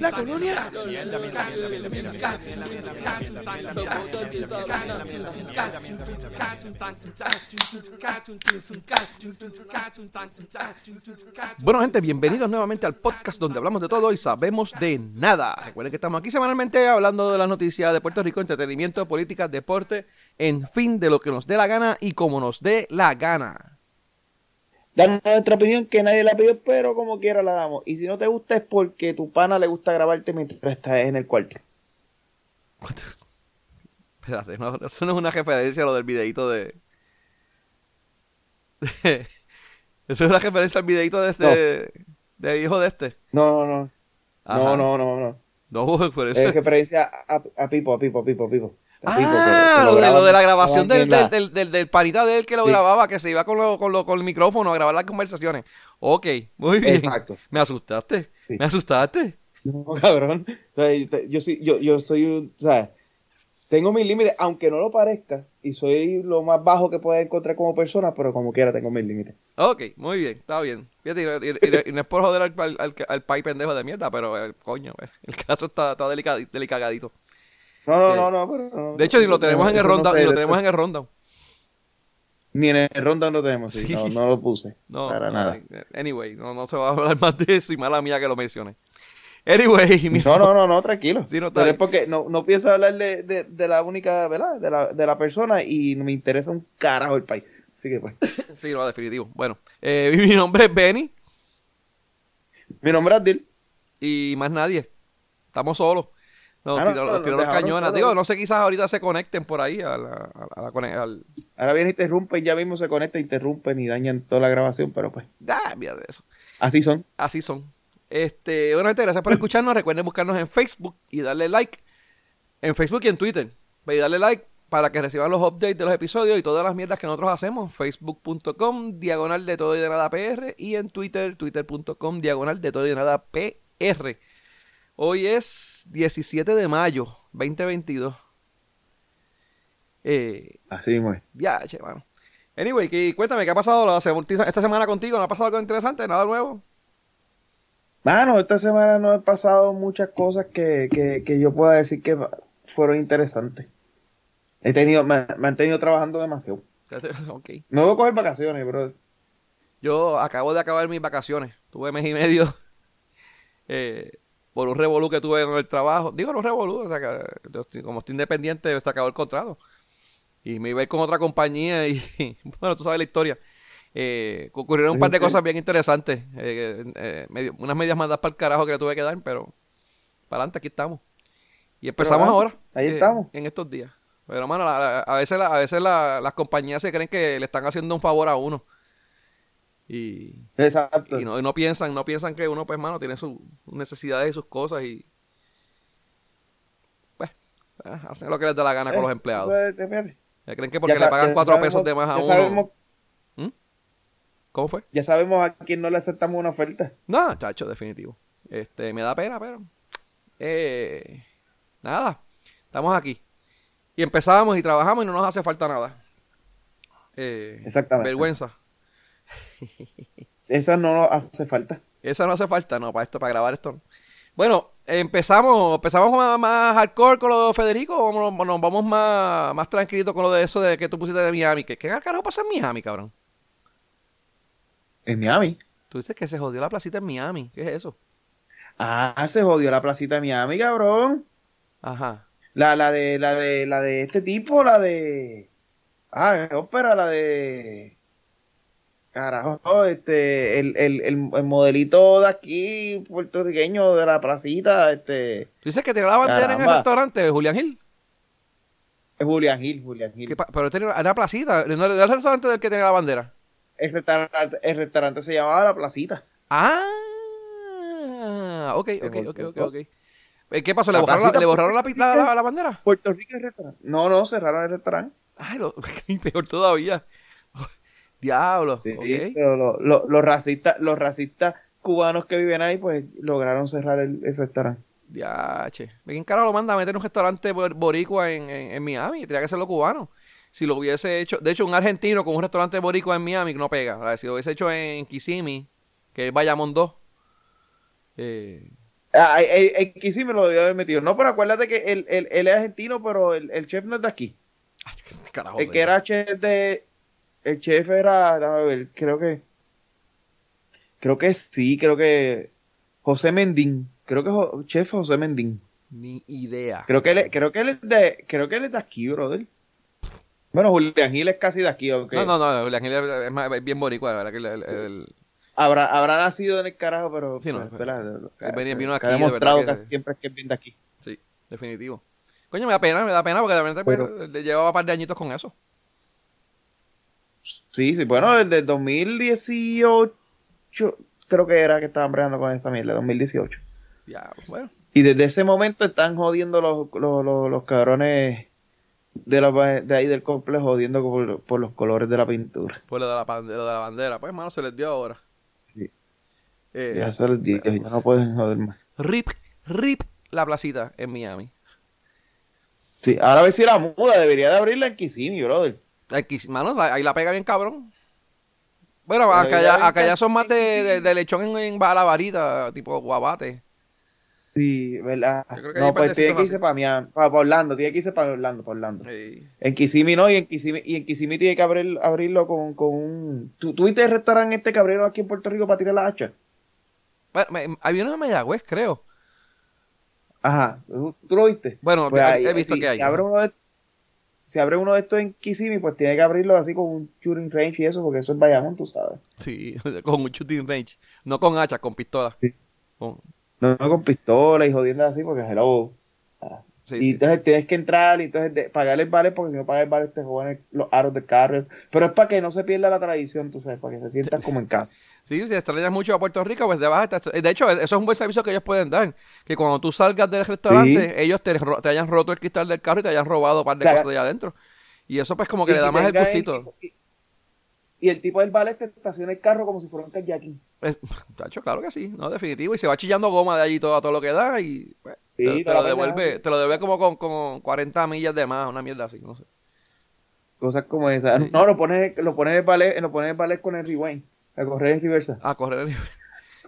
La colonia. Bueno, gente, bienvenidos nuevamente al podcast donde hablamos de todo y sabemos de nada. Recuerden que estamos aquí semanalmente hablando de las noticias de Puerto Rico, entretenimiento, política, deporte, en fin, de lo que nos dé la gana y como nos dé la gana. Danos nuestra opinión que nadie la pidió, pero como quiera la damos. Y si no te gusta es porque tu pana le gusta grabarte mientras estás en el cuarto. Espérate, no, eso no es una referencia a lo del videito de... de- Eso es una referencia al videito de este... De hijo de este. No, no, no. Ajá. No, no, no, no. No, por eso... Es referencia a, a Pipo, a Pipo, a Pipo, a Pipo. A Pipo, que- Ah, lo, de, graban- lo de la grabación del, del, del, del, panita de él que lo grababa, que se iba con, lo, con, lo, con el micrófono a grabar las conversaciones. Ok, muy bien. Exacto. Me asustaste, Sí. me asustaste. No, cabrón. O sea, yo, soy, yo, yo soy un, o sea, tengo mis límites, aunque no lo parezca, y soy lo más bajo que puedes encontrar como persona, pero como quiera tengo mis límites. Ok, muy bien, está bien. Fíjate, y, y- y no es por joder al, al, al, al pendejo de mierda, pero eh, coño, eh, el caso está, está delicagadito. No, no, Sí. no, no, pero no, De hecho, ni lo tenemos en el no sé, ni lo tenemos en el rundown. Ni en el ronda lo tenemos, sí. No, no lo puse. No, para no, nada. eh, Anyway, no, no se va a hablar más de eso y mala mía que lo mencione. Anyway, No, no, no, no, tranquilo. Sí, no, Pero es porque no, no pienso hablar de, de, de la única, ¿verdad? De la, de la persona y me interesa un carajo el país. Así que pues. Sí, no, definitivo. Bueno, eh, mi nombre es Benny Mi nombre es Adil. y más nadie. Estamos solos. Nos Ah, no, tiraron, no, dejaron cañonas. solos. Digo, no sé, quizás ahorita se conecten por ahí a la, a la cone- al... Ahora viene, interrumpe y ya mismo se conecta, interrumpen y dañan toda la grabación, pero pues. Ah, mira de eso. Así son. Así son. Este, bueno, gente, gracias por escucharnos. Recuerden buscarnos en Facebook y darle like. En Facebook y en Twitter. Y darle like para que reciban los updates de los episodios y todas las mierdas que nosotros hacemos. Facebook.com, diagonal de todo y de nada PR. Y en Twitter, twitter.com, diagonal de todo y de nada PR. Hoy es 17 de mayo, 2022. Eh, Así es. ya, che, mano. Anyway, que, cuéntame, ¿qué ha pasado la esta semana contigo? ¿No ha pasado algo interesante? ¿Nada nuevo? Mano, esta semana no he pasado muchas cosas que, que, que yo pueda decir que fueron interesantes. He tenido, me, me han tenido trabajando demasiado. Ok. No voy a coger vacaciones, bro. Yo acabo de acabar mis vacaciones. Tuve mes y medio eh, por un revolú que tuve en el trabajo. Digo, no revolú, o sea, que yo estoy- como estoy independiente, se acabó el contrato. Y me iba a ir con otra compañía y, bueno, tú sabes la historia. Eh, ocurrieron un par de cosas bien interesantes. Eh, eh, medio- unas medias mandadas para el carajo que le tuve que dar, pero para adelante aquí estamos. Y empezamos Pero, ah, ahora. ahí eh, estamos. En estos días. Pero, mano, la- la- a veces, la- a veces la- las compañías se creen que le están haciendo un favor a uno. Y, Exacto. y no, y no piensan, no piensan que uno, pues, mano, tiene sus necesidades y sus cosas y pues eh, hacen lo que les da la gana con Eh, los empleados. pues. Se creen que porque Ya le pagan ya cuatro sabemos- pesos de más a ya uno. Sabemos, ¿Mm? ¿Cómo fue? ya sabemos a quién no le aceptamos una oferta. No, chacho, definitivo. Este, me da pena, pero eh, nada, estamos aquí. Y empezamos y trabajamos y no nos hace falta nada. Eh, Exactamente. Vergüenza. Esa no hace falta. Esa no hace falta, no, para esto, para grabar esto. no. Bueno, empezamos, empezamos más, más hardcore con lo de Federico, o nos, nos vamos más, más tranquilito con lo de eso de que tú pusiste de Miami. ¿Qué, qué carajo pasa en Miami, cabrón? En Miami. Tú dices que se jodió la placita en Miami. ¿Qué es eso? Ah, se jodió la placita de Miami, cabrón. Ajá. La, la de, la de, la de este tipo, la de. Ah, ópera, la de. Carajo, este, el, el, el, el modelito de aquí, puertorriqueño de la placita, este, Tú dices que tenía la bandera en el restaurante, Julián Gil. es Julián Gil, Julián Gil. ¿Qué pa- pero era placita, no era el restaurante del que tenía la bandera. El restaurante, el restaurante se llamaba La Placita. Ah, ok, ok, ok, ok, ok. Eh, ¿Qué pasó? ¿Le La borraron, la, ¿le borraron la, la- la- la bandera? Puerto Rico es restaurante. No, no, cerraron el restaurante. Ay, lo, peor todavía. Diablo. Sí, pero lo- lo- los racistas, los racistas cubanos que viven ahí, pues lograron cerrar el, el restaurante. Diache. ¿Quién carajo lo manda a meter en un restaurante bor- boricua en, en, en Miami? Tenía que ser lo cubano. Si lo hubiese hecho, de hecho, un argentino con un restaurante boricua en Miami no pega. Si lo hubiese hecho en Kissimmee, que es Bayamón 2. Eh, Ah, sí me lo debió haber metido. No, pero acuérdate que él, él- él es argentino, pero el, el chef no es de aquí. ay, carajo. El que era chef de. El chef era. Déjame ver, creo que. Creo que sí, creo que. José Mendín. Creo que Jo- chef José Mendín. Ni idea. Creo que él, creo que él es de. Creo que él es de aquí, brother. Bueno, Julián Gil es casi de aquí, aunque No, no, no, Julián Gil es, más- es bien boricua, de verdad que el, el- el- Habrá, habrá nacido en el carajo, pero. Sí, no, pues, pero- ¿verdad? él venía- vino ha aquí, de que- casi siempre es que viene de aquí. sí, definitivo. Coño, me da pena, me da pena porque de repente pues, Pero- le llevaba un par de añitos con eso. Sí, sí, bueno, desde 2018 creo que era que estaban bregando con esta mierda, 2018. Ya, bueno. Y desde ese momento están jodiendo los, los, los, los cabrones de, la, de ahí del complejo, jodiendo por, por los colores de la pintura. Pues lo de la, lo de la bandera, pues hermano, se les dio ahora. Sí. Eh, Ya se les dio, ya no pueden joder más. RIP, RIP la placita en Miami. Sí, ahora a ver si la muda, debería de abrirla en Kissimmee, brother. Aquí, mano, ahí la pega bien cabrón. Bueno, acá ya acá son más de, de, de lechón en, en la varita, tipo guabate. Sí, ¿verdad? No, pues tiene que irse para Miami, para, para Orlando, tiene que irse para Orlando, para Orlando. Sí. En Kissimmee no, y en Kissimmee, y en Kissimmee tiene que abrir, abrirlo con, con un... ¿Tú, ¿Tú viste el restaurante este que abrieron aquí en Puerto Rico para tirar la hacha? Bueno, me- había uno en Mayagüez, creo. Ajá, ¿tú, tú lo viste? Bueno, Pues he, ahí, he visto que hay. Si abre, uno de, si abre uno de estos en Kissimmee, pues tiene que abrirlo así con un shooting range y eso, porque eso es Bayamón, tú sabes. Sí, con un shooting range. No con hacha, con pistola. Sí. Con- No, no con pistola y jodiendo así, porque hello. Sí, y sí. entonces tienes que entrar y entonces pagar el vale, porque si no pagas el vale te el- los aros del carro. Pero es para que no se pierda la tradición, tú sabes, para que se sientan como en casa. Sí, si extrañas mucho a Puerto Rico, pues te vas a estar- De hecho, eso es un buen servicio que ellos pueden dar. Que cuando tú salgas del restaurante, ellos te, hayan roto el cristal del carro y te hayan robado un par de Claro. cosas de allá adentro. Y eso pues como que Y le da más el gustito. Y, y el tipo del vale te estaciona el carro como si fuera un kayaking. Es- Tacho, claro que sí, no, definitivo. Y se va chillando goma de allí todo, a todo lo que da y pues, Sí, te, lo devuelve, te lo devuelve como con, con 40 millas de más, una mierda así, no sé. Cosas como esas. No, lo pones, lo pones el ballet, lo pones el ballet con el rewind. A correr en reversa. A correr el nivel.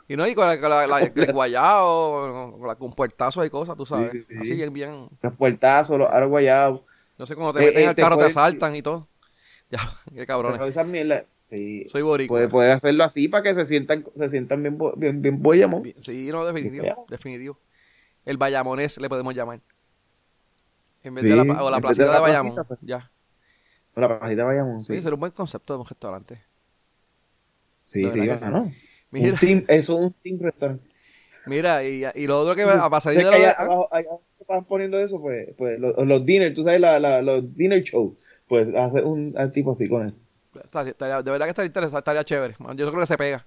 Y no, y con, la, con la- la- el guayao, con, puertazos y cosas, tú sabes. Sí, sí. Así bien, bien. Los puertazos, los aros guayados. No sé, cuando te Eh, meten eh, al carro te asaltan y todo. Ya, qué cabrones. Pero esas mierdas. Sí. Soy boricua. Puede, puede hacerlo así para que se sientan, se sientan bien, bien, bien Sí, no, definitivo, Ya. definitivo. El Bayamonés le podemos llamar. En vez Sí, de la, o la placita de Bayamón. placita, pues. Ya. La pajita de Bayamón, Sí, sí. sería un buen concepto de un restaurante. Sí, verdad sí, sí. ¿no? Mira, Un team, eso es un team restaurante. mira, y, y lo otro que va a salir Es que allá abajo, allá estaban poniendo eso, pues, pues los, los dinner, tú sabes, la, la, los dinner shows, pues hacer un un tipo así con eso. Estaría- estaría- de verdad que estaría interesante, estaría chévere. Yo creo que se pega.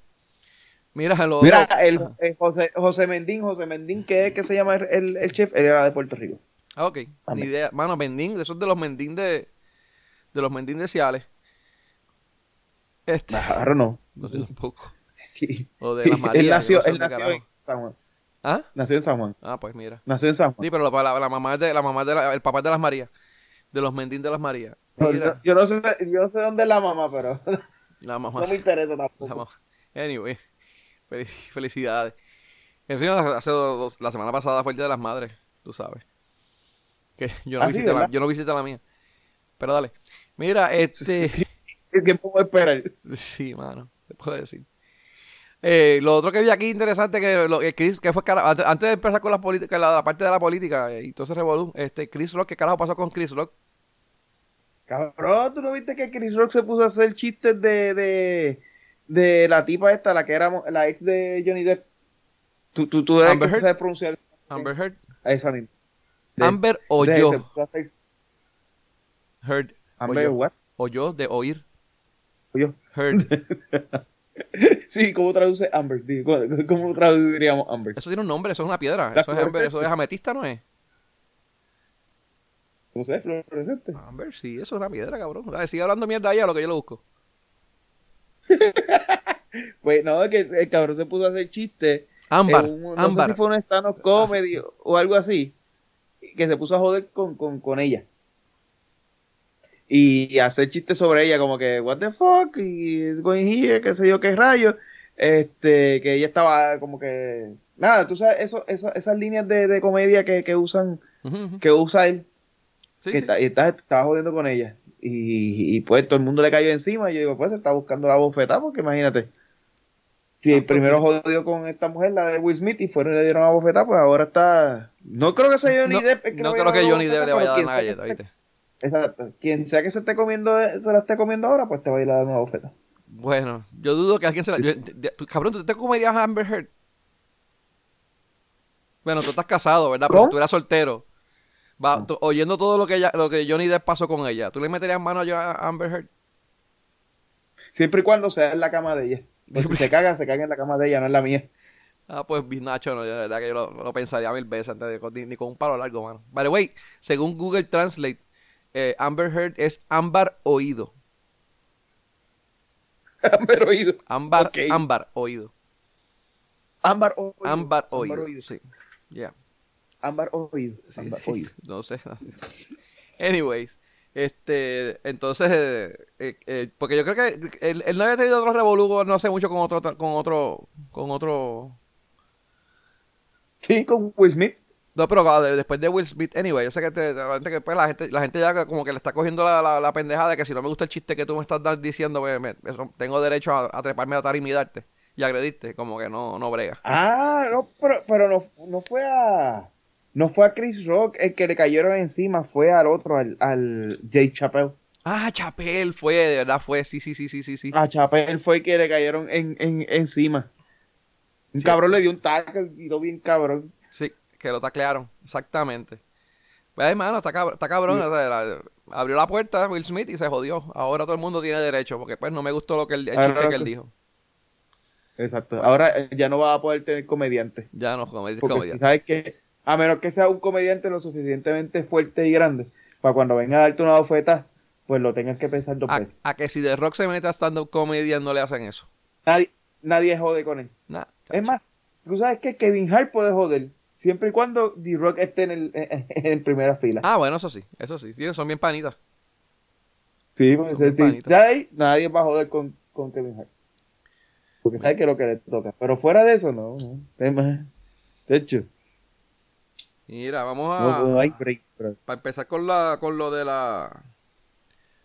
Mira, lo Mira, el, el José, José Mendín, José Mendín, ¿qué es que se llama el, el, chef? Él era de Puerto Rico. Ah, ok. Ni idea. Mano, Mendín, esos de los Mendín de. De los Mendín de Ciales. Este. Claro, no. No sé tampoco. O de las él Marías. nació, yo no sé él dónde nació en. San Juan. ¿Ah? Nació en San Juan. Ah, pues mira. Nació en San Juan. Sí, pero la, la- la mamá es de la mamá es de la- el papá es de las Marías. De los Mendín de las Marías. Mira, yo, no sé, yo no sé dónde es la mamá, pero la mamá. no me interesa la tampoco. mamá. Anyway, fel- felicidades. En fin, hace dos- la semana pasada fue el Día de las Madres, tú sabes. Que yo no, Ah, sí, visité, la, yo no visité la mía. Pero dale. Mira, este. ¿Qué tiempo voy a esperar? Sí, mano, te puedo decir. Eh, lo otro que vi aquí interesante que lo que Chris, que fue antes, de empezar con la política, la, la parte de la política eh, y todo ese revolú, este Chris Rock, ¿qué carajo pasó con Chris Rock? Cabrón, ¿tú no viste que Chris Rock se puso a hacer chistes de, de, de la tipa esta, la que era la ex de Johnny Depp? ¿Tú, tú, tú Amber que sabes pronunciar Amber Heard, a esa misma? De- Amber o de- yo, hacer- Heard, Amber, o yo, what? o yo de oír, Yo. Heard. Sí, ¿cómo traduce Amber? ¿Cómo, traduciríamos Amber? Eso tiene un nombre, eso es una piedra, eso es Amber, eso es ametista, ¿no es? ¿Cómo se llama? ¿Fluorescente? Amber, sí, eso es una piedra, cabrón. Dale, sigue hablando mierda ahí a lo que yo lo busco. Pues no, es que el cabrón se puso a hacer chistes. Ámbar, un- no sé si fue un stand-up comedy o- o algo así. Que se puso a joder con, con, con ella. Y hacer chistes sobre ella, como que, what the fuck, y is going here, qué sé yo, qué rayo. Este, que ella estaba como que. Nada, tú sabes, eso, eso, esas líneas de, de comedia que, que usan, que usa él, Sí, que sí. está- y está- estaba jodiendo con ella. Y, y pues todo el mundo le cayó encima. Y yo digo, pues está buscando la bofetada, porque imagínate. Si el pues, primero jodió con esta mujer, la de Will Smith, y fueron y le dieron la bofetada, pues ahora está. No creo que sea Johnny no, Depp. que no creo que Johnny Depp le vaya a dar una galleta, ¿viste? Exacto. Quien sea que se esté comiendo, se la esté comiendo ahora, pues te va a ir a dar una bofetada. Bueno, yo dudo que alguien se la... yo- de- tú- cabrón, ¿tú te comerías a Amber Heard? Bueno, tú estás casado, ¿verdad? Pero si tú eras soltero, va, tú- oyendo todo lo que ella, lo que Johnny Depp pasó con ella, ¿tú le meterías mano a Amber Heard? Siempre y cuando sea en la cama de ella. Pues si se caga, se caga en la cama de ella, no en la mía. Ah, pues Nacho, no, de verdad que yo lo, lo pensaría mil veces antes de, ni, ni con un palo largo, mano. By the way, según Google Translate, eh, Amber Heard es ámbar oído. Ámbar oído. Ámbar, Ok. ámbar oído. Ámbar oído. Ámbar oído. Sí. Yeah. Ámbar oído. Sí, Ámbar sí, no sé. Anyways, este, entonces, eh, eh, porque yo creo que él, él no había tenido otro revolú no hace mucho con otro, con otro, con otro, Sí, con Will Smith. no, pero de- después de Will Smith, anyway, yo sé que, te- la que, pues, la gente, la gente ya como que le está cogiendo la, la, la pendejada de que si no me gusta el chiste que tú me estás diciendo, pues, me- tengo derecho a, a treparme a tarima y darte y agredirte, como que no, no brega. Ah, no, pero, pero no, no fue a. No fue a Chris Rock el que le cayeron encima, fue al otro, al, al Jay Chappelle. Ah, Chapel fue, de verdad fue, sí, sí, sí, sí, sí, sí. A Chappelle fue el que le cayeron en, en, encima. Un Sí. cabrón le dio un tackle y lo bien cabrón. Sí, que lo taclearon, exactamente. Pues, hermano, está, cab- está cabrón. o sea, la- abrió la puerta Will Smith y se jodió. Ahora todo el mundo tiene derecho, porque pues no me gustó lo que él- el Ahora chiste que él dijo. Exacto. Ahora eh, ya no va a poder tener comediante. Ya no, comedia. Porque comedia. si sabes que, a menos que sea un comediante lo suficientemente fuerte y grande, para cuando venga a darte una bofeta, pues lo tengas que pensar dos A, veces. a que si The Rock se mete a stand-up comedy no le hacen eso. Nadie, nadie jode con él. Nah, Es más, tú sabes que Kevin Hart puede joder, siempre y cuando The Rock esté en, el, en, en primera fila. Ah, bueno, eso sí, eso sí. son bien panitas. sí, pues, son panitas. ahí nadie va a joder con, con Kevin Hart. Porque sabe que es lo que le toca. Pero fuera de eso, no. no. De hecho, Mira, vamos a... no hay break, bro. Para empezar con la con lo de la...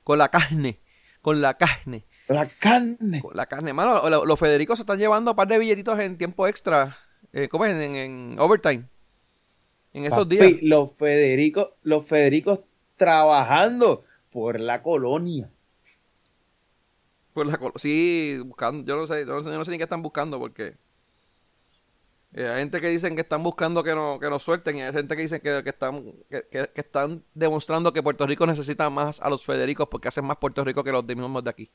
Con la carne. Con la carne. La carne. Con la carne. Mano, lo- los Federicos se están llevando un par de billetitos en tiempo extra. Eh, ¿Cómo es? En, en overtime. En estos Papi, días. Los Federicos, los Federicos trabajando por la colonia. Por la col- sí, buscando. Yo no sé, yo no sé, yo no sé ni qué están buscando porque. Eh, hay gente que dicen que están buscando que, no, que nos suelten y hay gente que dicen que, que están que, que- están demostrando que Puerto Rico necesita más a los Federicos porque hacen más Puerto Rico que los de mismos de aquí.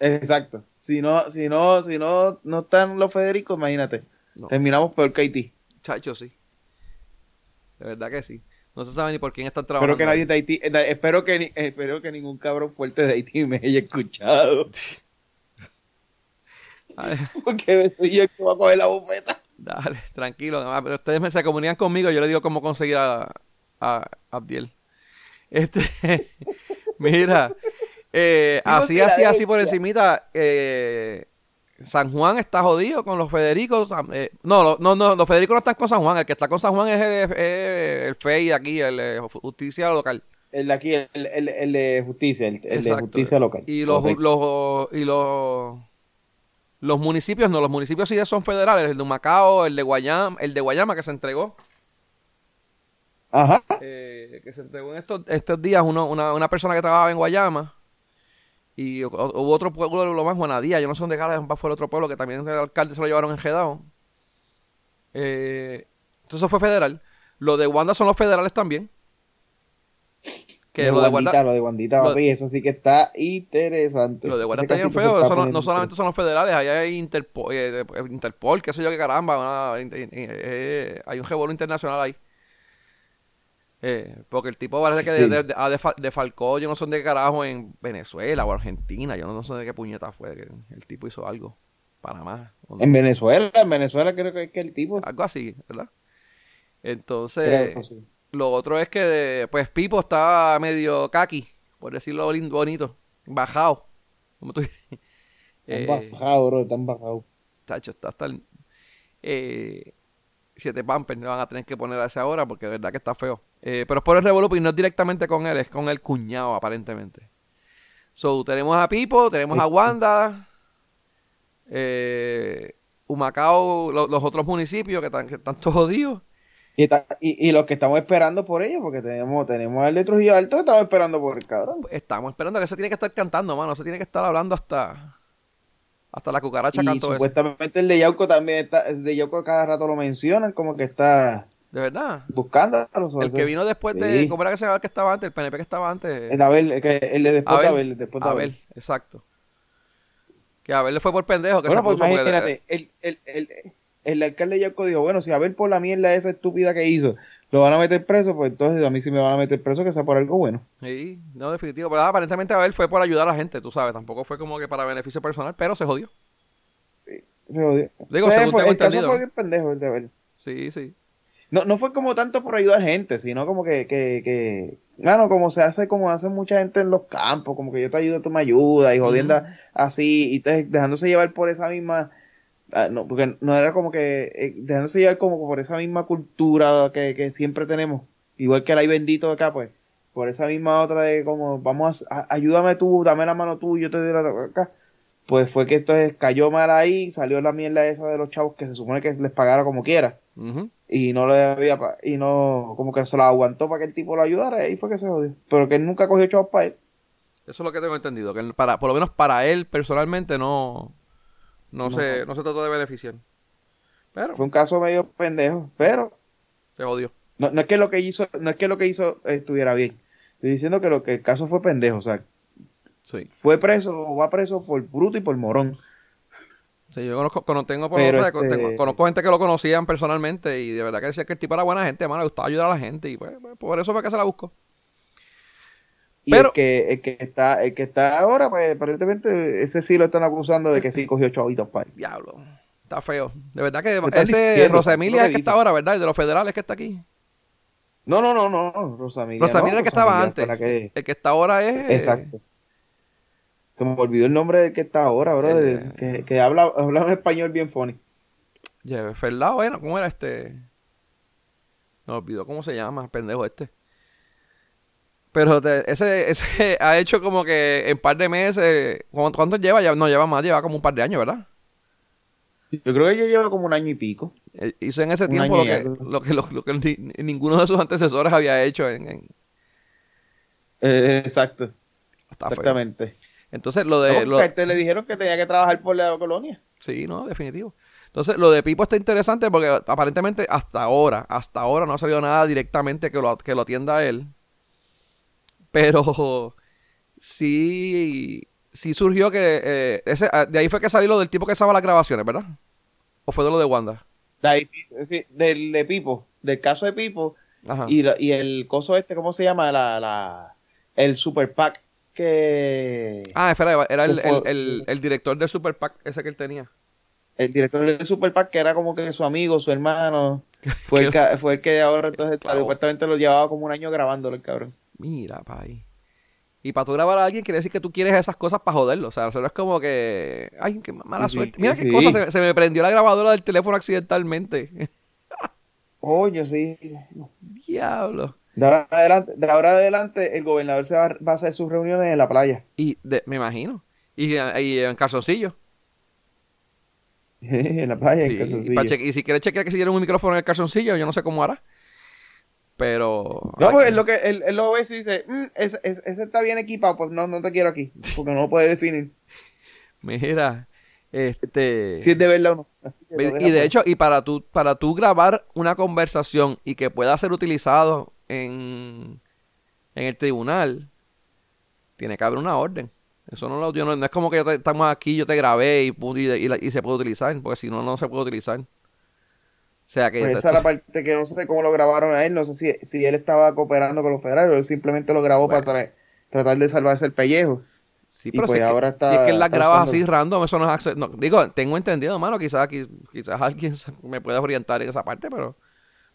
Exacto. Si no, si no, si no, no están los Federicos, imagínate. No. Terminamos peor que Haití. Chacho, sí. De verdad que sí. No se sabe ni por quién están Espero trabajando. que nadie de Haití, eh, espero que, espero que ningún cabrón fuerte de Haití me haya escuchado. Porque soy yo el que va a coger la bufeta. Dale, tranquilo. Pero Ustedes me se comunican conmigo, yo le digo cómo conseguir a, a Abdiel. Este, mira, eh, así, así, así por encimita, eh, San Juan está jodido con los Federicos. eh, no, no, no, los Federicos no están con San Juan, el que está con San Juan es el, el FEI aquí, el Justicia Local. El de aquí, el, el, el de justicia, el, de justicia local. Y los, los, y los, los municipios, no, los municipios sí son federales, el de Macao, el de Guayama, el de Guayama que se entregó. Ajá. eh, que se entregó en estos, estos días uno- una, una persona que trabajaba en Guayama y o- hubo otro pueblo lo más Juanadía, yo no sé dónde carajo fue el otro pueblo que también el alcalde se lo llevaron enjedado. Eh, entonces eso fue federal. Lo de Wanda son los federales también. Que Lo de Wanda, lo de Wandita, lo- papi, eso sí que está interesante. lo de Ese está bien feo. está Eso no, no solamente son los federales, allá hay Interpol, eh, Interpol qué sé yo qué caramba. una- eh, eh, hay un revuelo internacional ahí. Eh, porque el tipo parece que de, Sí. de, de- defa- defalcó, yo no sé de qué carajo en Venezuela o Argentina, yo no sé de qué puñeta fue que el tipo hizo algo. Panamá. no- En Venezuela, en Venezuela creo que es que el tipo. algo así, ¿verdad? Entonces, sí. Lo otro es que, pues, Pipo está medio kaki, por decirlo bonito, bajado, como tú dices. Están Eh, bajados, bro, están bajados. Tacho, está hasta el... eh, siete pampers le van a tener que poner a esa hora porque de verdad que está feo. Eh, pero es por el Revolup y no es directamente con él, es con el cuñado aparentemente. So, tenemos a Pipo, tenemos a Wanda, eh, Humacao, lo- los otros municipios que están, que están todos jodidos. Y, ta- y, y los que estamos esperando por ellos, porque tenemos, tenemos al de Trujillo Alto, estamos esperando por el cabrón. Estamos esperando que se tiene que estar cantando, mano. Se tiene que estar hablando hasta... Hasta la cucaracha Y cantó eso. supuestamente el de Yauco también está, el de Yauco cada rato lo mencionan, como que está De verdad. buscando a los El que vino después de... ¿Cómo era que se llamaba el que estaba antes? El PNP que estaba antes. El Abel, el, que, el de después de Abel. Abel, el después de Abel, exacto. Que Abel le fue por pendejo. Que Bueno, se pues imagínate, el, el, el, el alcalde de Yauco dijo, bueno, si Abel por la mierda esa estúpida que hizo, lo van a meter preso, pues entonces a mí sí me van a meter preso, que sea por algo bueno. Sí, no, definitivo. Pero aparentemente Abel fue por ayudar a la gente, tú sabes. Tampoco fue como que para beneficio personal, pero se jodió. Se jodió. Digo, Pues, fue- tengo el caso pendejo el de Abel. Sí, sí. No, no fue como tanto por ayudar gente, sino como que, que, que, bueno, como se hace, como hace mucha gente en los campos, como que yo te ayudo, tú me ayudas, y jodiendo así, y te- dejándose llevar por esa misma, no, porque no era como que, eh, dejándose llevar como por esa misma cultura que, que siempre tenemos, igual que el ay bendito acá, pues, por esa misma otra de como, vamos a, ayúdame tú, dame la mano tú, yo te doy la acá. Pues fue que esto cayó mal ahí, salió la mierda esa de los chavos que se supone que les pagara como quiera y no le había y no como que se lo aguantó para que el tipo lo ayudara y fue que se jodió pero que él nunca cogió chavos para él Eso es lo que tengo entendido. Que para, por lo menos para él, personalmente, no, no, No. Se, no se trató de beneficiar. Pero fue un caso medio pendejo pero se jodió. no, no es que lo que hizo no es que lo que hizo estuviera bien estoy diciendo que lo que el caso fue pendejo o sea Sí. fue preso o va preso por bruto y por morón Sí, yo conozco, cono- tengo, por otra- este- tengo- conozco gente que lo conocían personalmente y de verdad que decía que el tipo era buena gente, mano, le gustaba ayudar a la gente y pues, pues, por eso fue que se la buscó. Y Pero- el que el que está el que está ahora pues aparentemente ese sí lo están acusando de que sí cogió chavitos para Diablo, está feo. De verdad que ese Rosemilia es el que está ahora, ¿verdad? El de los federales que está aquí. no no no no no Rosamilia Rosemilia no, el que estaba Rosamilia antes. que- El que está ahora es... Exacto. Se me olvidó el nombre del que está ahora, bro. El- que, que habla, habla un español bien funny. Eh, Ferlao, ¿eh? ¿Cómo era este? Me olvidó cómo se llama, pendejo este. Pero te- ese, ese ha hecho como que en par de meses. ¿Cuánto, cuánto lleva? Ya, no lleva más, lleva como un par de años, ¿verdad? Yo creo que ella lleva como un año y pico. Eh, Hizo en ese Un tiempo lo que, lo que, lo, lo que ni- ninguno de sus antecesores había hecho. En, en- Eh, exacto, está feo. exactamente. Entonces, lo de. lo- a este le dijeron que tenía que trabajar por la colonia. Sí, no, definitivo. Entonces, lo de Pipo está interesante porque aparentemente hasta ahora, hasta ahora no ha salido nada directamente que lo, que lo atienda a él. Pero sí, sí surgió que eh, ese, ah, de ahí fue que salió lo del tipo que estaba las grabaciones, ¿verdad? ¿O fue de lo de Wanda? De ahí sí, sí, del de Pipo, del caso de Pipo. Ajá. Y, y el coso este, ¿cómo se llama? La, la, el Super PAC que... Ah, espera, era el, el, el- el director del Super PAC ese que él tenía. El director del Super PAC que era como que su amigo, su hermano. Fue el, que, fue el que ahora entonces Claro. supuestamente lo llevaba como un año grabándolo el cabrón. Mira, pay. Y para tú grabar a alguien quiere decir que tú quieres esas cosas para joderlo. O sea, eso no es como que. Ay, qué mala Sí, suerte. Mira sí, qué sí. cosa. Se, se me prendió la grabadora del teléfono accidentalmente. Oye, sí. Diablo. De ahora, adelante, de ahora adelante, el gobernador se va, va a hacer sus reuniones en la playa. Y de- me imagino. Y, y en calzoncillo. en la playa, en calzoncillo. y si quiere chequear que si tiene un micrófono en el calzoncillo, yo no sé cómo hará. Pero. No, pues él lo que él, él lo ve y dice, "Mm, ese, ese- ese está bien equipado, pues no, no te quiero aquí, porque no lo puede definir Mira. Este. si es de verdad o no. Y de hecho, y para tú, para tú grabar una conversación y que pueda ser utilizado en, en el tribunal, tiene que haber una orden. Eso no, lo, yo no, no es como que yo te- estamos aquí, yo te grabé y, y, y y se puede utilizar, porque si no, no se puede utilizar. O sea que... Pues esa es la parte que no sé cómo lo grabaron a él, no sé si, si él estaba cooperando con los federales o él simplemente lo grabó Bueno. para tra- tratar de salvarse el pellejo. sí, y pero pues si, es que, ahora está- si es que él la está graba usando- así random, eso no es acce- no, Digo, tengo entendido, mano, quizás, quizás alguien me pueda orientar en esa parte, pero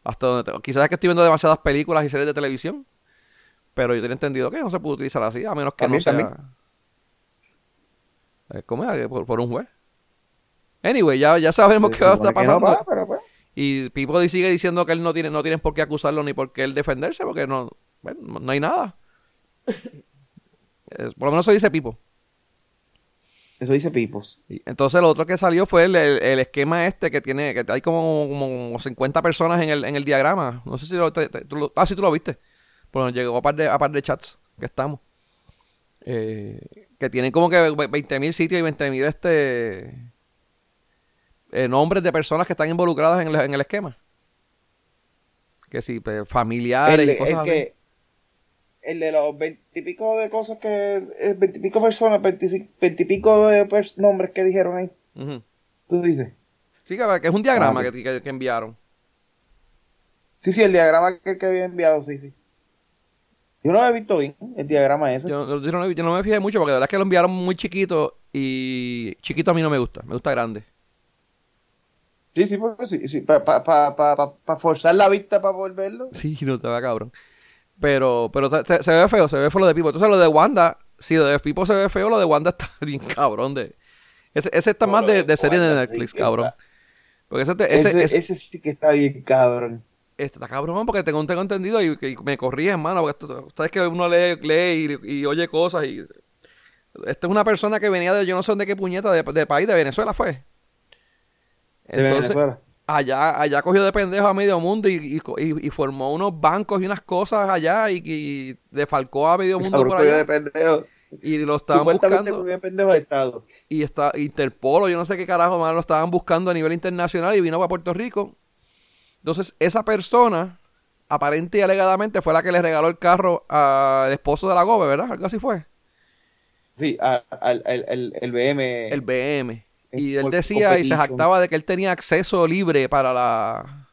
hasta donde tengo- Quizás es que estoy viendo demasiadas películas y series de televisión, pero yo tenía entendido que no se puede utilizar así, a menos que También, no sea... también. Eh, ¿Cómo es? Por, por un juez. Anyway, ya, ya sabemos qué va a estar no, Y Pipo sigue diciendo que él no tiene, no tienen por qué acusarlo ni por qué él defenderse, porque no, bueno, no- hay nada. Es- por lo menos eso dice Pipo. Eso dice Pipos. Entonces lo otro que salió fue el, el- el esquema este que tiene, que hay como, como 50 personas en el, en el diagrama. No sé si lo, te- te- tú lo- ah, sí tú lo viste. Bueno, llegó a par de, a par de chats que estamos. Eh, que tienen como que 20.000 sitios y 20.000 este eh, nombres de personas que están involucradas en el, en el esquema. Que sí, pues, familiares El, y cosas el así. que. El de los veintipico de cosas que. eh, Veintipico personas, veintipico de pers- nombres que dijeron ahí. Ujú. Tú dices. Sí, que, es un diagrama Ah, que- que enviaron. Sí, sí, el diagrama que, que había enviado, sí, sí. Yo no lo he visto bien, el diagrama ese. Yo, yo no, yo no me fijé mucho porque la verdad es que lo enviaron muy chiquito y chiquito a mí no me gusta, me gusta grande. Sí, sí, porque sí, sí, para pa, pa, pa, pa- pa forzar la vista para poder verlo. Sí, no te va cabrón. Pero, pero se, ve feo, se ve feo lo de Pipo. Entonces lo de Wanda, si lo de Pipo se ve feo, lo de Wanda está bien cabrón de... Ese, ese está No, más de, de de serie de sí Netflix, cabrón. está- Porque ese, te- ese, Ese, ese- ese sí que está bien cabrón. este está cabrón porque tengo, tengo entendido y, y me corrigen, mano, porque esto, sabes que uno lee, lee y, y oye cosas y... Esta es una persona que venía de yo no sé de qué puñeta, de, de país, de Venezuela fue. Venezuela. allá, allá cogió de pendejo a medio mundo y, y formó unos bancos y unas cosas allá y, y defalcó a medio mundo por allá. de pendejo. Y lo estaban buscando. pendejo Estado. Y está Interpol, yo no sé qué carajo más lo estaban buscando a nivel internacional y vino para Puerto Rico. Entonces, esa persona, aparente y alegadamente, fue la que le regaló el carro al esposo de la Gobe, ¿verdad? Algo así fue. Sí, al, al, el, el BM. El BM. Y él decía y se jactaba de que él tenía acceso libre para la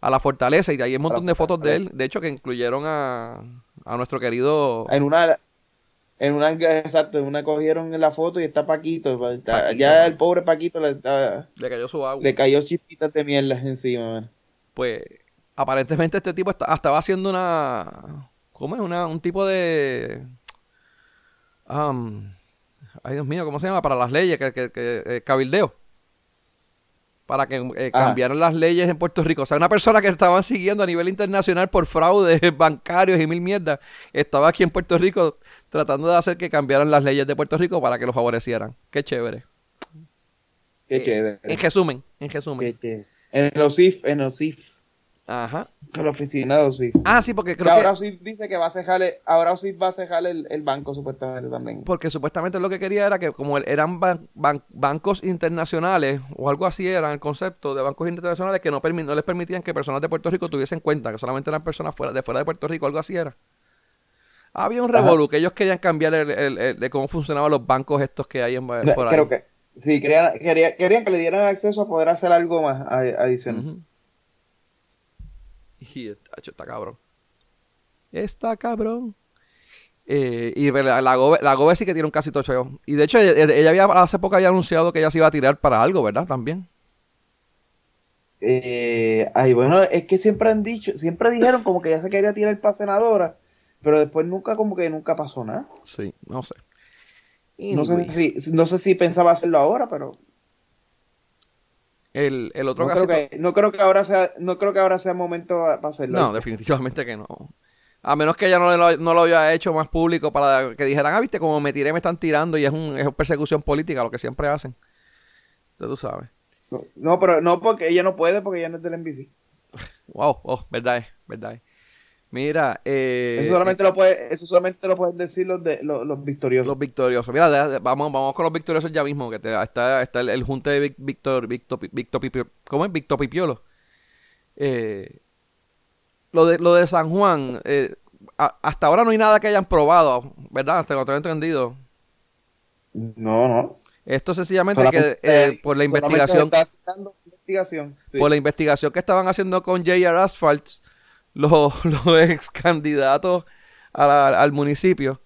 a la fortaleza y hay un montón de fotos de él, de hecho que incluyeron a, a nuestro querido En una. En una, exacto, en una cogieron la foto y está Paquito. ya el pobre Paquito le, le cayó su agua. le cayó chispitas de mierda encima, man. Pues aparentemente este tipo está- estaba haciendo una ¿cómo es? Una, un tipo de am, ay Dios mío, ¿cómo se llama? Para las leyes, que, que, que, eh, cabildeo. Para que eh, cambiaran las leyes en Puerto Rico. O sea, una persona que estaban siguiendo a nivel internacional por fraudes bancarios y mil mierdas, estaba aquí en Puerto Rico tratando de hacer que cambiaran las leyes de Puerto Rico para que los favorecieran. Qué chévere. Qué Eh, chévere. En resumen, en resumen. En el OSIF, en el OSIF. Ajá. En la oficina de OSIF. Ah, sí, porque Que creo ahora que... OSIF dice que va a cejar, el- ahora OSIF va a cejar el, el banco supuestamente también. Porque supuestamente lo que quería era que como eran ban- ban- bancos internacionales o algo así era el concepto de bancos internacionales que no, permi- no les permitían que personas de Puerto Rico tuviesen cuenta, que solamente eran personas fuera, de fuera de Puerto Rico, algo así era. Había un revolú que ellos querían cambiar el, el- de cómo funcionaban los bancos estos que hay en, por ahí. Creo que sí, querían, querían, querían que le dieran acceso a poder hacer algo más adicional. Ujú. Y tacho, está cabrón. Está cabrón. Eh, y la, la, Gobe, la Gobe sí que tiene un casito feo. Y de hecho, ella, ella había, hace poco había anunciado que ella se iba a tirar para algo, ¿verdad? También. Eh, ay, bueno, es que siempre han dicho, siempre dijeron como que ya se quería tirar para senadora, pero después nunca, como que nunca pasó nada. Sí, no sé. No sé si, no sé si pensaba hacerlo ahora, pero el, el otro no creo que, no creo que ahora sea, no creo que ahora sea momento para hacerlo. No, definitivamente que no. A menos que ella no lo, no lo haya hecho más público para que dijeran, ah, viste, como me tiré, me están tirando y es, un, es persecución política, lo que siempre hacen. Entonces tú sabes. No, no, pero no porque ella no puede, porque ella no es del NBC. Wow, oh, verdad es, verdad es. Mira, eh, Eso solamente lo puede, eso solamente lo pueden decir los de los, los victoriosos. los victoriosos. Mira, de- de- vamos, vamos con los victoriosos ya mismo, que te- está, está el, el junte de Vic- Víctor, Víctor, Pipio- ¿cómo es? Víctor Pipiolo. Eh, lo de, lo de San Juan, eh, a- hasta ahora no hay nada que hayan probado, ¿verdad? Hasta lo tengo entendido. No, no. Esto sencillamente que Solamente- eh, por la investigación, está citando investigación. sí. por la investigación que estaban haciendo con J.R. Asphalt, los, los ex candidatos a la- al municipio,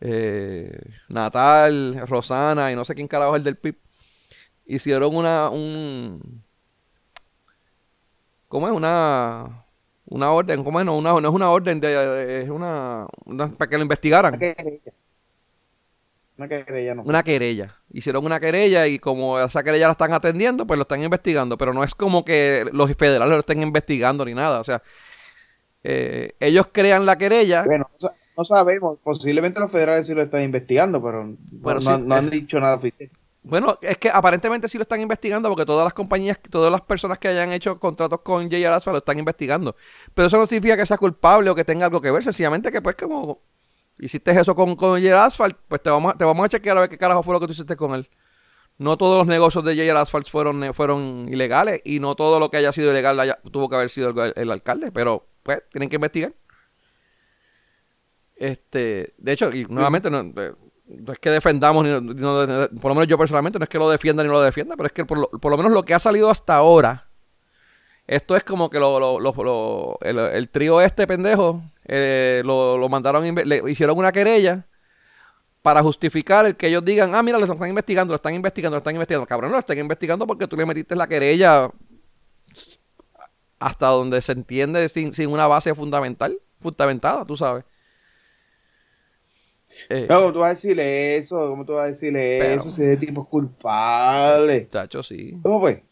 eh, Natal, Rosana y no sé quién carajo es el del PIB, hicieron una, un, ¿cómo es? Una, una orden, ¿cómo es? No, una, no es una orden, de, es una, una- para que lo investigaran. Una querella. Una querella no. Una querella. Hicieron una querella y como esa querella la están atendiendo, pues lo están investigando. Pero no es como que los federales lo estén investigando ni nada. O sea, eh, ellos crean la querella. Bueno, no sabemos. Posiblemente los federales sí lo están investigando, pero Bueno, no, sí, no han es- dicho nada oficial. Bueno, es que aparentemente sí lo están investigando porque todas las compañías, todas las personas que hayan hecho contratos con J.R. Asphalt lo están investigando. Pero eso no significa que sea culpable o que tenga algo que ver, sencillamente que pues como hiciste eso con, con J.R. Asphalt, pues te vamos, a- te vamos a chequear a ver qué carajo fue lo que tú hiciste con él. No todos los negocios de J.R. Asphalt fueron, fueron ilegales y no todo lo que haya sido ilegal haya- tuvo que haber sido el, el alcalde, pero pues tienen que investigar. Este, de hecho, y nuevamente no, eh, es que defendamos, ni, por lo menos yo personalmente, no es que lo defienda ni lo defienda, pero es que por lo, por lo menos lo que ha salido hasta ahora, esto es como que lo, lo- lo- el, el trío este pendejo eh, lo, mandaron, le hicieron una querella para justificar el que ellos digan, ah, mira, lo están investigando, lo están investigando, lo están investigando. Cabrón, lo están investigando porque tú le metiste la querella hasta donde se entiende sin, sin una base fundamental, fundamentada, tú sabes. Eh, No, ¿cómo tú vas a decirle eso? ¿Cómo tú vas a decirle Pero- eso si ese tipo es culpable? Chacho, sí. ¿Cómo fue?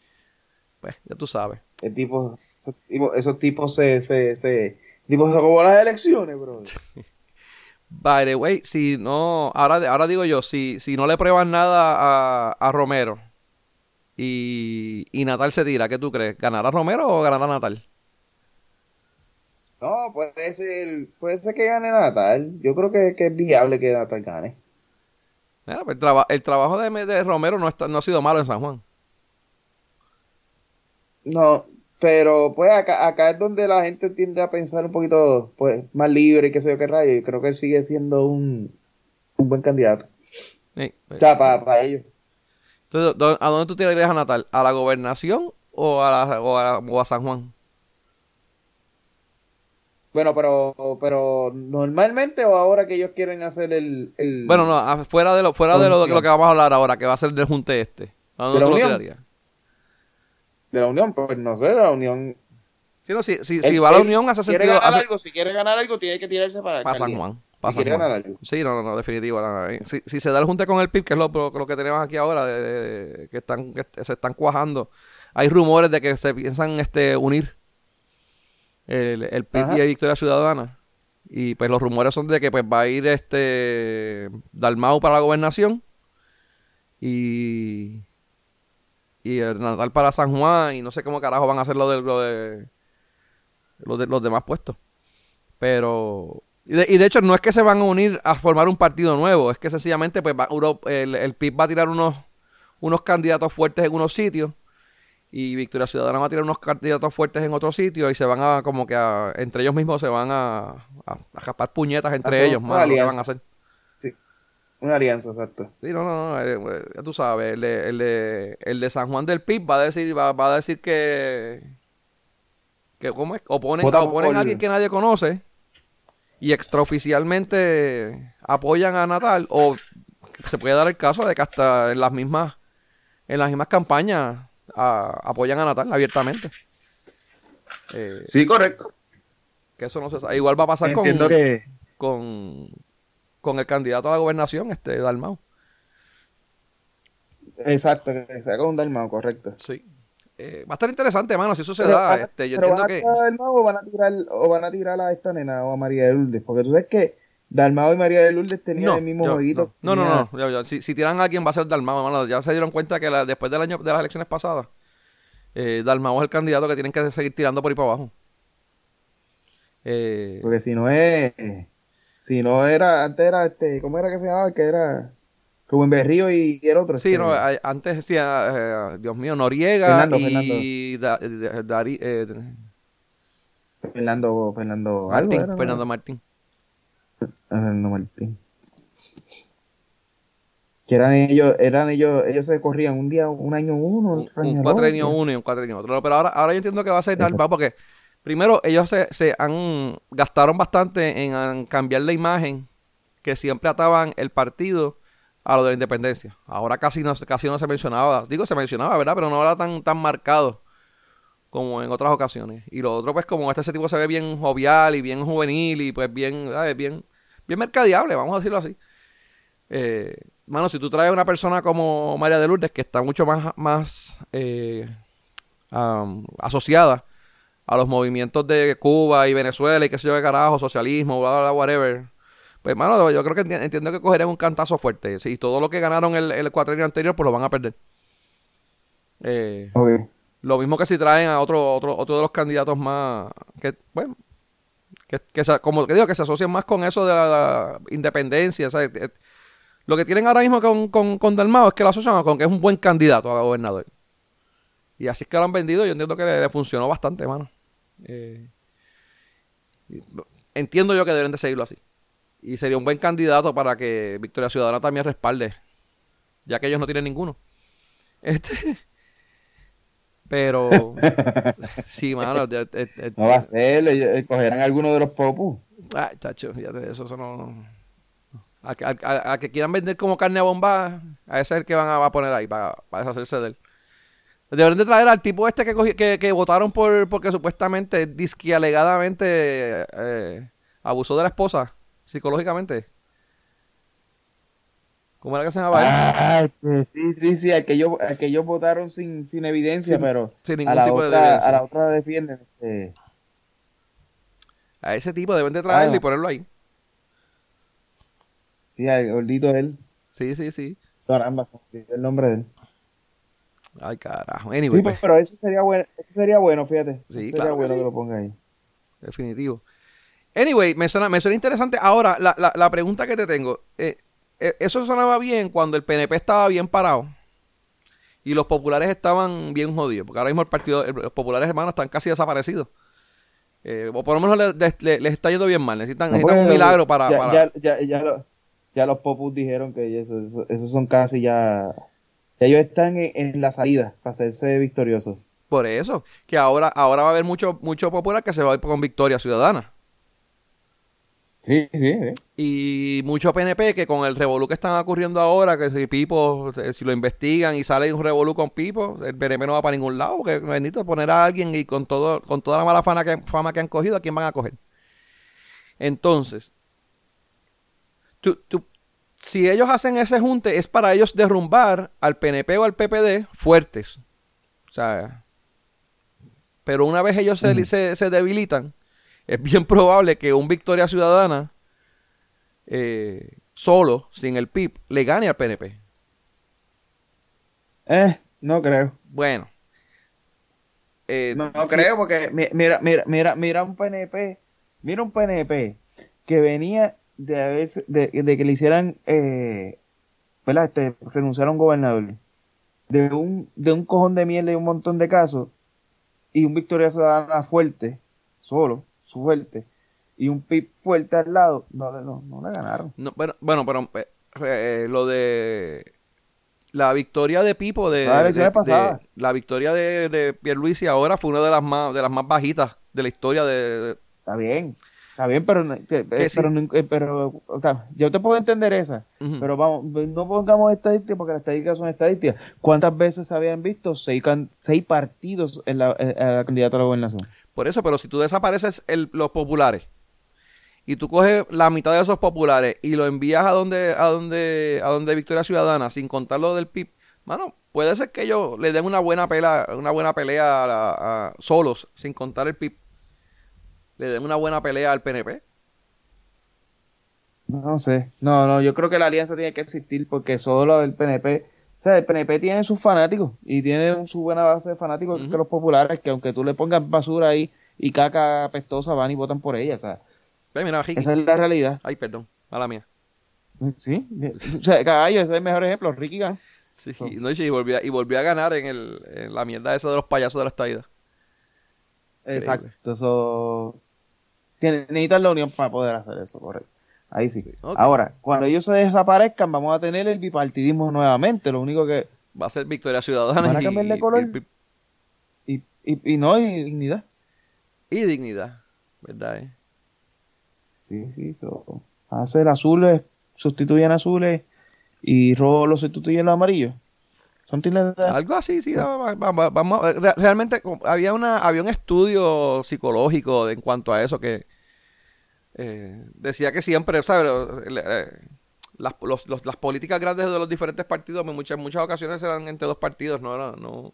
Pues, ya tú sabes. El tipo, esos tipos, esos tipos se, se, se, tipo se robó las elecciones, bro. By the way, si no, ahora, ahora digo yo, si, si no le prueban nada a, a Romero y, y Natal se tira, ¿qué tú crees? ¿Ganará Romero o ganará Natal? No, puede ser, puede ser que gane Natal. Yo creo que, que es viable que Natal gane. Mira, pues el, traba- el trabajo de, de Romero no, está, no ha sido malo en San Juan. No, pero pues acá, acá es donde la gente tiende a pensar un poquito pues más libre y qué sé yo qué rayo. Y creo que él sigue siendo un, un buen candidato. Sí. O sea, para ellos. Entonces, ¿dó- ¿a dónde tú tirarías a Natal? ¿A la gobernación o a, la- o a, o a San Juan? Bueno, pero, pero normalmente o ahora que ellos quieren hacer el, el Bueno, no, fuera de lo, fuera de lo, lo que vamos a hablar ahora, que va a ser del junte este. ¿A dónde ¿De la tú lo Unión? tirarías? de la Unión, pues no sé, de la Unión. Sí, no, si, si, si va a la Unión, hace quiere sentido. ganar hace- algo, si quiere ganar algo, tiene que tirarse para, para San. Juan. Para Si ganar algo. Sí, no, no, no, definitivo. no, no. Si, si se da el junte con el PIB, que es lo, lo que tenemos aquí ahora, de- de- que están que se están cuajando, hay rumores de que se piensan este unir el, el PIB Ajá. y Victoria Ciudadana. Y pues los rumores son de que pues va a ir este Dalmau para la gobernación y y el Natal para San Juan y no sé cómo carajo van a hacer lo de lo de, lo de los demás puestos. Pero y de, y de hecho no es que se van a unir a formar un partido nuevo, es que sencillamente pues va- uno- el, el PIB va a tirar unos unos candidatos fuertes en unos sitios y Victoria Ciudadana va a tirar unos candidatos fuertes en otros sitios y se van a como que a, entre ellos mismos se van a a, a japar puñetas entre ellos, una mano, lo que alianza. van a hacer. Una alianza, exacto. Sí, no, no, no, eh, ya tú sabes, el de, el de, el de San Juan del PIB va a decir, va, va a decir que, que ¿cómo es? Oponen, oponen a alguien que nadie conoce y extraoficialmente apoyan a Natal o se puede dar el caso de que hasta en las mismas, en las mismas campañas a- apoyan a Natal abiertamente. Eh, Sí, correcto. que eso no se sabe. Igual va a pasar con, que con, con el candidato a la gobernación, este Dalmau. exacto, haga un Dalmao, correcto. Sí. Eh, va a estar interesante, mano, si eso se Pero da. a- Este, yo pero entiendo van a tirar Dalmao o van a tirar o van a tirar a esta nena o a María de Lourdes, porque tú sabes que Dalmao y María de Lourdes tenían No, el mismo yo- jueguito. no, no, no, Si, si tiran a alguien va a ser Dalmau, hermano. Ya se dieron cuenta que la- después del año de las elecciones pasadas, eh, Dalmau es el candidato que tienen que seguir tirando por ahí para abajo. Eh, Porque si no es si no era antes era este, ¿cómo era que se llamaba? Que era Rubén Berrío y, y el otro. sí, este, no, eh, antes decía, eh, Dios mío, Noriega Fernando, y Da- eh, Dari- eh, Fernando Fernando Martín. Fernando Martín. Fernando Martín. Que eran ellos, eran ellos, ellos se corrían un día, un año uno, un, año un el cuatrenio otro. uno y un cuatrenio otro. Pero ahora, ahora yo entiendo que va a ser Dalmau porque primero ellos se, se han gastaron bastante en, en cambiar la imagen que siempre ataban el partido a lo de la independencia. Ahora casi no, casi no se mencionaba, digo se mencionaba, ¿verdad? Pero no era tan, tan marcado como en otras ocasiones. Y lo otro, pues como este tipo se ve bien jovial y bien juvenil y pues bien, ¿sabes? Bien, bien mercadeable, vamos a decirlo así. Eh, mano, si tú traes una persona como María de Lourdes, que está mucho más, más eh, asociada a los movimientos de Cuba y Venezuela y qué sé yo qué carajo, socialismo, bla, bla, bla, whatever. Pues, mano, yo creo que enti- entiendo que cogerán un cantazo fuerte. Si todo lo que ganaron el, el cuatrienio anterior, pues lo van a perder. Eh, lo mismo que si traen a otro, otro, otro de los candidatos más, que, bueno, que, que se- como que digo, que se asocian más con eso de la, la independencia. eh, lo que tienen ahora mismo con, con, con Dalmau es que lo asocian con que es un buen candidato a gobernador. Y así es que lo han vendido. Yo entiendo que le, le funcionó bastante, mano. Eh, entiendo yo que deben de seguirlo así. Y sería un buen candidato para que Victoria Ciudadana también respalde, ya que ellos no tienen ninguno. Este, pero sí, mano, ya- eh, eh, No va a ser, cogerán alguno de los popus. Ay, chacho, fíjate, eso, eso no. A, que- a- a- que quieran vender como carne a bomba, a ese es el que van a, va a poner ahí para, para deshacerse de él. Deberían de traer al tipo este que, cogi- que, que votaron por porque supuestamente, disque alegadamente, eh, abusó de la esposa psicológicamente. ¿Cómo era que se llamaba? Ah, sí, sí, sí, al que ellos, al que ellos votaron sin, sin evidencia, Sin- pero Sin a ningún la, tipo de otra, evidencia. a la otra defienden. Este, A ese tipo deben de traerlo Ah. y ponerlo ahí. sí, al gordito él. Sí, sí, sí. Caramba, el nombre de él. Ay, carajo. Anyway, Sí, pues, pero ese sería bueno, ese sería bueno, fíjate. Sí, claro sería que bueno sí. que lo ponga ahí. Definitivo. Anyway, me suena, me suena interesante. Ahora, la, la, la pregunta que te tengo. eh, eh, eso sonaba bien cuando el PNP estaba bien parado y los populares estaban bien jodidos. Porque ahora mismo el partido, los populares hermanos están casi desaparecidos. Eh, o por lo menos les, les- está yendo bien mal. Necesitan, No, necesitan un porque milagro para... ya, para- Ya, ya, ya, lo- ya los popus dijeron que eso- eso- esos son casi ya... ya ellos están en, en la salida para hacerse victoriosos. Por eso. Que ahora, ahora va a haber mucho, mucho popular que se va a ir con Victoria Ciudadana. Sí, sí, sí. Y mucho PNP que con el revolú que están ocurriendo ahora, que si Pipo, eh, si lo investigan y sale un revolú con Pipo, el PNP no va para ningún lado, porque bendito poner a alguien y con todo, con toda la mala fama que, fama que han cogido, ¿a quién van a coger? Entonces, tú, tú- si ellos hacen ese junte, es para ellos derrumbar al PNP o al PPD fuertes. O sea, pero una vez ellos se- se debilitan, es bien probable que un Victoria Ciudadana eh, solo, sin el PIB, le gane al PNP. Eh, no creo. Bueno. Eh, No, no creo porque mi- mira, mira, mira, mira un PNP, mira un PNP que venía de haberse- de, de que le hicieran eh, ¿verdad? Este, renunciar a un gobernador de un, de un cojón de mierda y un montón de casos y un Victoria Ciudadana fuerte, solo, fuerte, y un PIB fuerte al lado, no, le- no, no le ganaron. no, bueno, bueno, pero eh, eh, lo de la victoria de Pipo de, la de- de- la victoria de, de Pierluisi ahora fue una de las más de las más bajitas de la historia de, Está bien, está bien, pero, que- eh, sí. pero, pero o sea, yo te puedo entender esa. Pero vamos, no pongamos estadísticas porque las estadísticas son estadísticas. ¿Cuántas veces se habían visto seis, seis partidos en la, en- la candidata a la gobernación? Por eso, pero si tú desapareces el- los populares y tú coges la mitad de esos populares y lo envías a donde a donde a donde Victoria Ciudadana sin contar lo del PIB, mano, puede ser que ellos le den una buena pelea, una buena pelea a solos sin contar el PIB. Le den una buena pelea al PNP. No sé. No, no, yo creo que la alianza tiene que existir porque solo el PNP, o sea, el PNP tiene sus fanáticos y tiene su buena base de fanáticos que los populares, que aunque tú le pongas basura ahí y caca apestosa, van y votan por ella. O sea, mira, esa es la realidad. Ay, perdón, mala mía. Sí, o sea, caballo, ese es el mejor ejemplo. Ricky Gan. Sí, So- no, y volvió, a- y volvió a ganar en, el, en la mierda esa de los payasos de la estadía. Exacto. Eso tiene, necesitan la unión para poder hacer eso, correcto. Ahí sí. Ahora, cuando ellos se desaparezcan, vamos a tener el bipartidismo nuevamente. Lo único que. Va a ser Victoria Ciudadana ¿Van a y, cambiar de color? y. Y, y, y no, y dignidad. y dignidad, ¿verdad? eh? Sí, sí. So, hacer azules, sustituyen azules y rojo los sustituyen los amarillos. Son. Algo así, sí. va- va- va- vamos, a- re- realmente había una había un estudio psicológico de- en cuanto a eso que eh, decía que siempre, ¿sabes? Eh, las, los- los- las políticas grandes de los diferentes partidos en muchas, muchas ocasiones eran entre dos partidos, no era, no.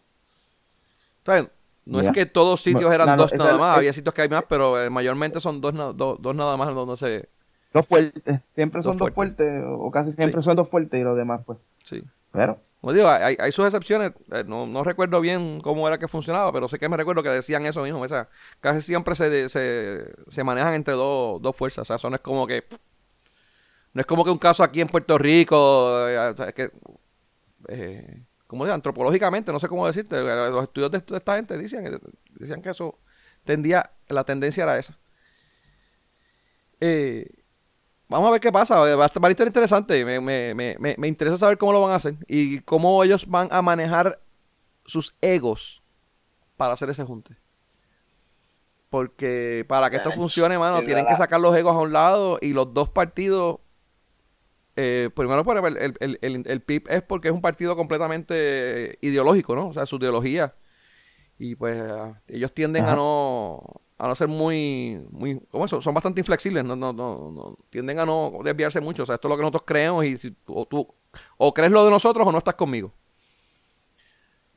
¿Saben? No es que todos sitios eran no, no, dos nada más, había sitios que hay más, pero eh, mayormente son dos, na- do- dos nada más donde se... Dos fuertes. Siempre son Dos dos fuertes, o casi siempre son dos fuertes y los demás, pues. Sí. Pero, Como digo, hay, hay sus excepciones, eh, no, recuerdo bien cómo era que funcionaba, pero sé que me recuerdo que decían eso mismo, o sea, casi siempre se, se, se manejan entre dos, dos fuerzas, o sea, eso no es como que... No es como que un caso aquí en Puerto Rico, eh, o sea, es que... Eh, ¿Cómo se llama? Antropológicamente, no sé cómo decirte, los estudios de, esta gente decían, decían que eso tendía, la tendencia era esa. Vamos a ver qué pasa. Va a estar va a estar interesante. Me, me, me, me, me interesa saber cómo lo van a hacer y cómo ellos van a manejar sus egos para hacer ese junte. Porque para que esto funcione, mano, tienen que sacar los egos a un lado y los dos partidos. eh, primero, por el, el, el, el, PIB es porque es un partido completamente ideológico, ¿no? O sea, su ideología. Y pues ah, ellos tienden a no a no ser muy muy ¿cómo eso? son bastante inflexibles no, no, no, no tienden a no desviarse mucho o sea esto es lo que nosotros creemos y si o tú o crees lo de nosotros o no estás conmigo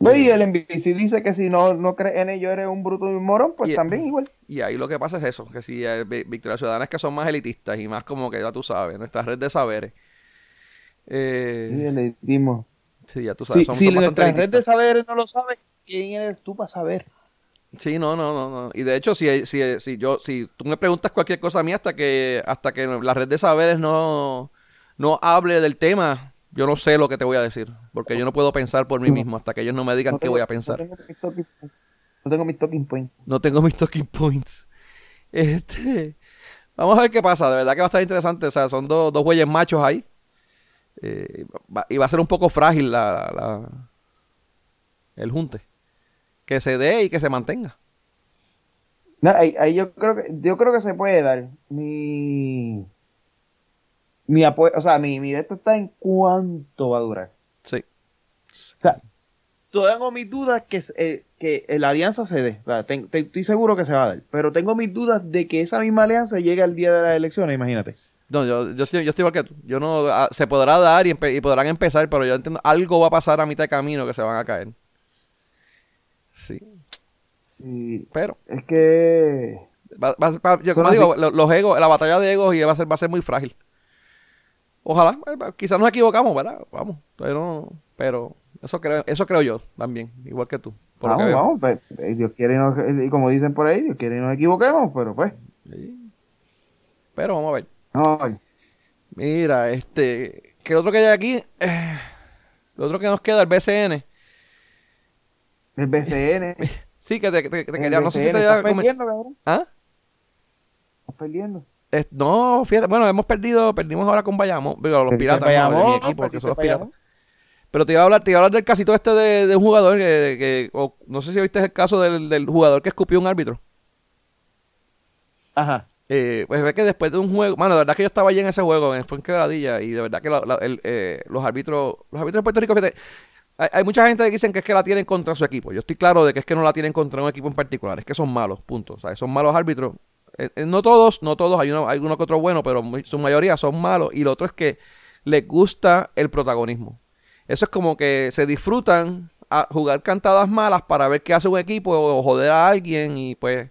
y el NBC dice que si no, no crees en ello eres un bruto y un morón, pues Y- también igual. y ahí lo que pasa es eso que si eh, Vi- Victoria Ciudadana es que son más elitistas y más como que ya tú sabes nuestra red de saberes Sí, eh, el elitismo. sí ya tú sabes Si, son, si son bastante nuestra red de saberes no lo sabe, ¿quién eres tú para saber? Sí, no, no, no, no. Y de hecho, si, si, si yo, si tú me preguntas cualquier cosa a mí hasta que, hasta que la red de saberes no, no hable del tema, yo no sé lo que te voy a decir. Porque yo no puedo pensar por mí mismo hasta que ellos no me digan No qué voy a pensar. No tengo mis talking, no tengo mis talking points. No tengo mis talking points. Este, vamos a ver qué pasa. De verdad que va a estar interesante. O sea, son dos, dos güeyes machos ahí. Eh, y va a ser un poco frágil la, la- el junte. Que se dé y que se mantenga. No, ahí, ahí yo creo que yo creo que se puede dar. Mi mi apoyo, o sea, mi, mi esto está en cuánto va a durar. Sí. O sea, todavía tengo mis dudas que, eh, que la alianza se dé. O sea, te- estoy seguro que se va a dar. Pero tengo mis dudas de que esa misma alianza llegue al día de las elecciones, imagínate. No, yo, yo, estoy, yo estoy igual que tú. Yo no, ah, se podrá dar y, empe- y podrán empezar, pero yo entiendo, algo va a pasar a mitad de camino que se van a caer. Sí, Sí, pero, es que va- va- va- yo, como digo, lo- los egos, la batalla de egos y va a ser, va a ser muy frágil. Ojalá, eh, quizás nos equivocamos, ¿verdad? Vamos, pero, pero eso creo, eso creo yo también, igual que tú. por que vamos, vamos, pues, eh, Dios quiere y, nos- y como dicen por ahí, Dios quiere y nos equivoquemos, pero pues, Sí. Pero vamos a ver. no, Mira, este, ¿qué otro que hay aquí? Eh, lo otro que nos queda, el BCN. El BCN, Sí, que te, que te- que te quería, no sé si te estás había perdiendo, cabrón, ¿Ah? estás perdiendo. Eh, no, fíjate, bueno, hemos perdido, perdimos ahora con Bayamón, digo, los piratas, no, de Bayamón, mi equipo, que son los Bayamón. piratas. Pero te iba a hablar, te iba a hablar del casito este de, de un jugador que, que- o no sé si viste el caso del, del jugador que escupió un árbitro. Ajá. Eh, pues ve que después de un juego, mano, de verdad que yo estaba allí en ese juego, en, fue en Quebradilla, y de verdad que la- la- el, eh, los árbitros, los árbitros de Puerto Rico, fíjate, hay, mucha gente que dicen que es que la tienen contra su equipo. Yo estoy claro de que es que no la tienen contra un equipo en particular, es que son malos, punto. Son malos árbitros. Eh, eh, no todos, no todos, hay uno, hay uno que otro bueno, pero su mayoría son malos. Y lo otro es que les gusta el protagonismo. Eso es como que se disfrutan a jugar cantadas malas para ver qué hace un equipo o joder a alguien y pues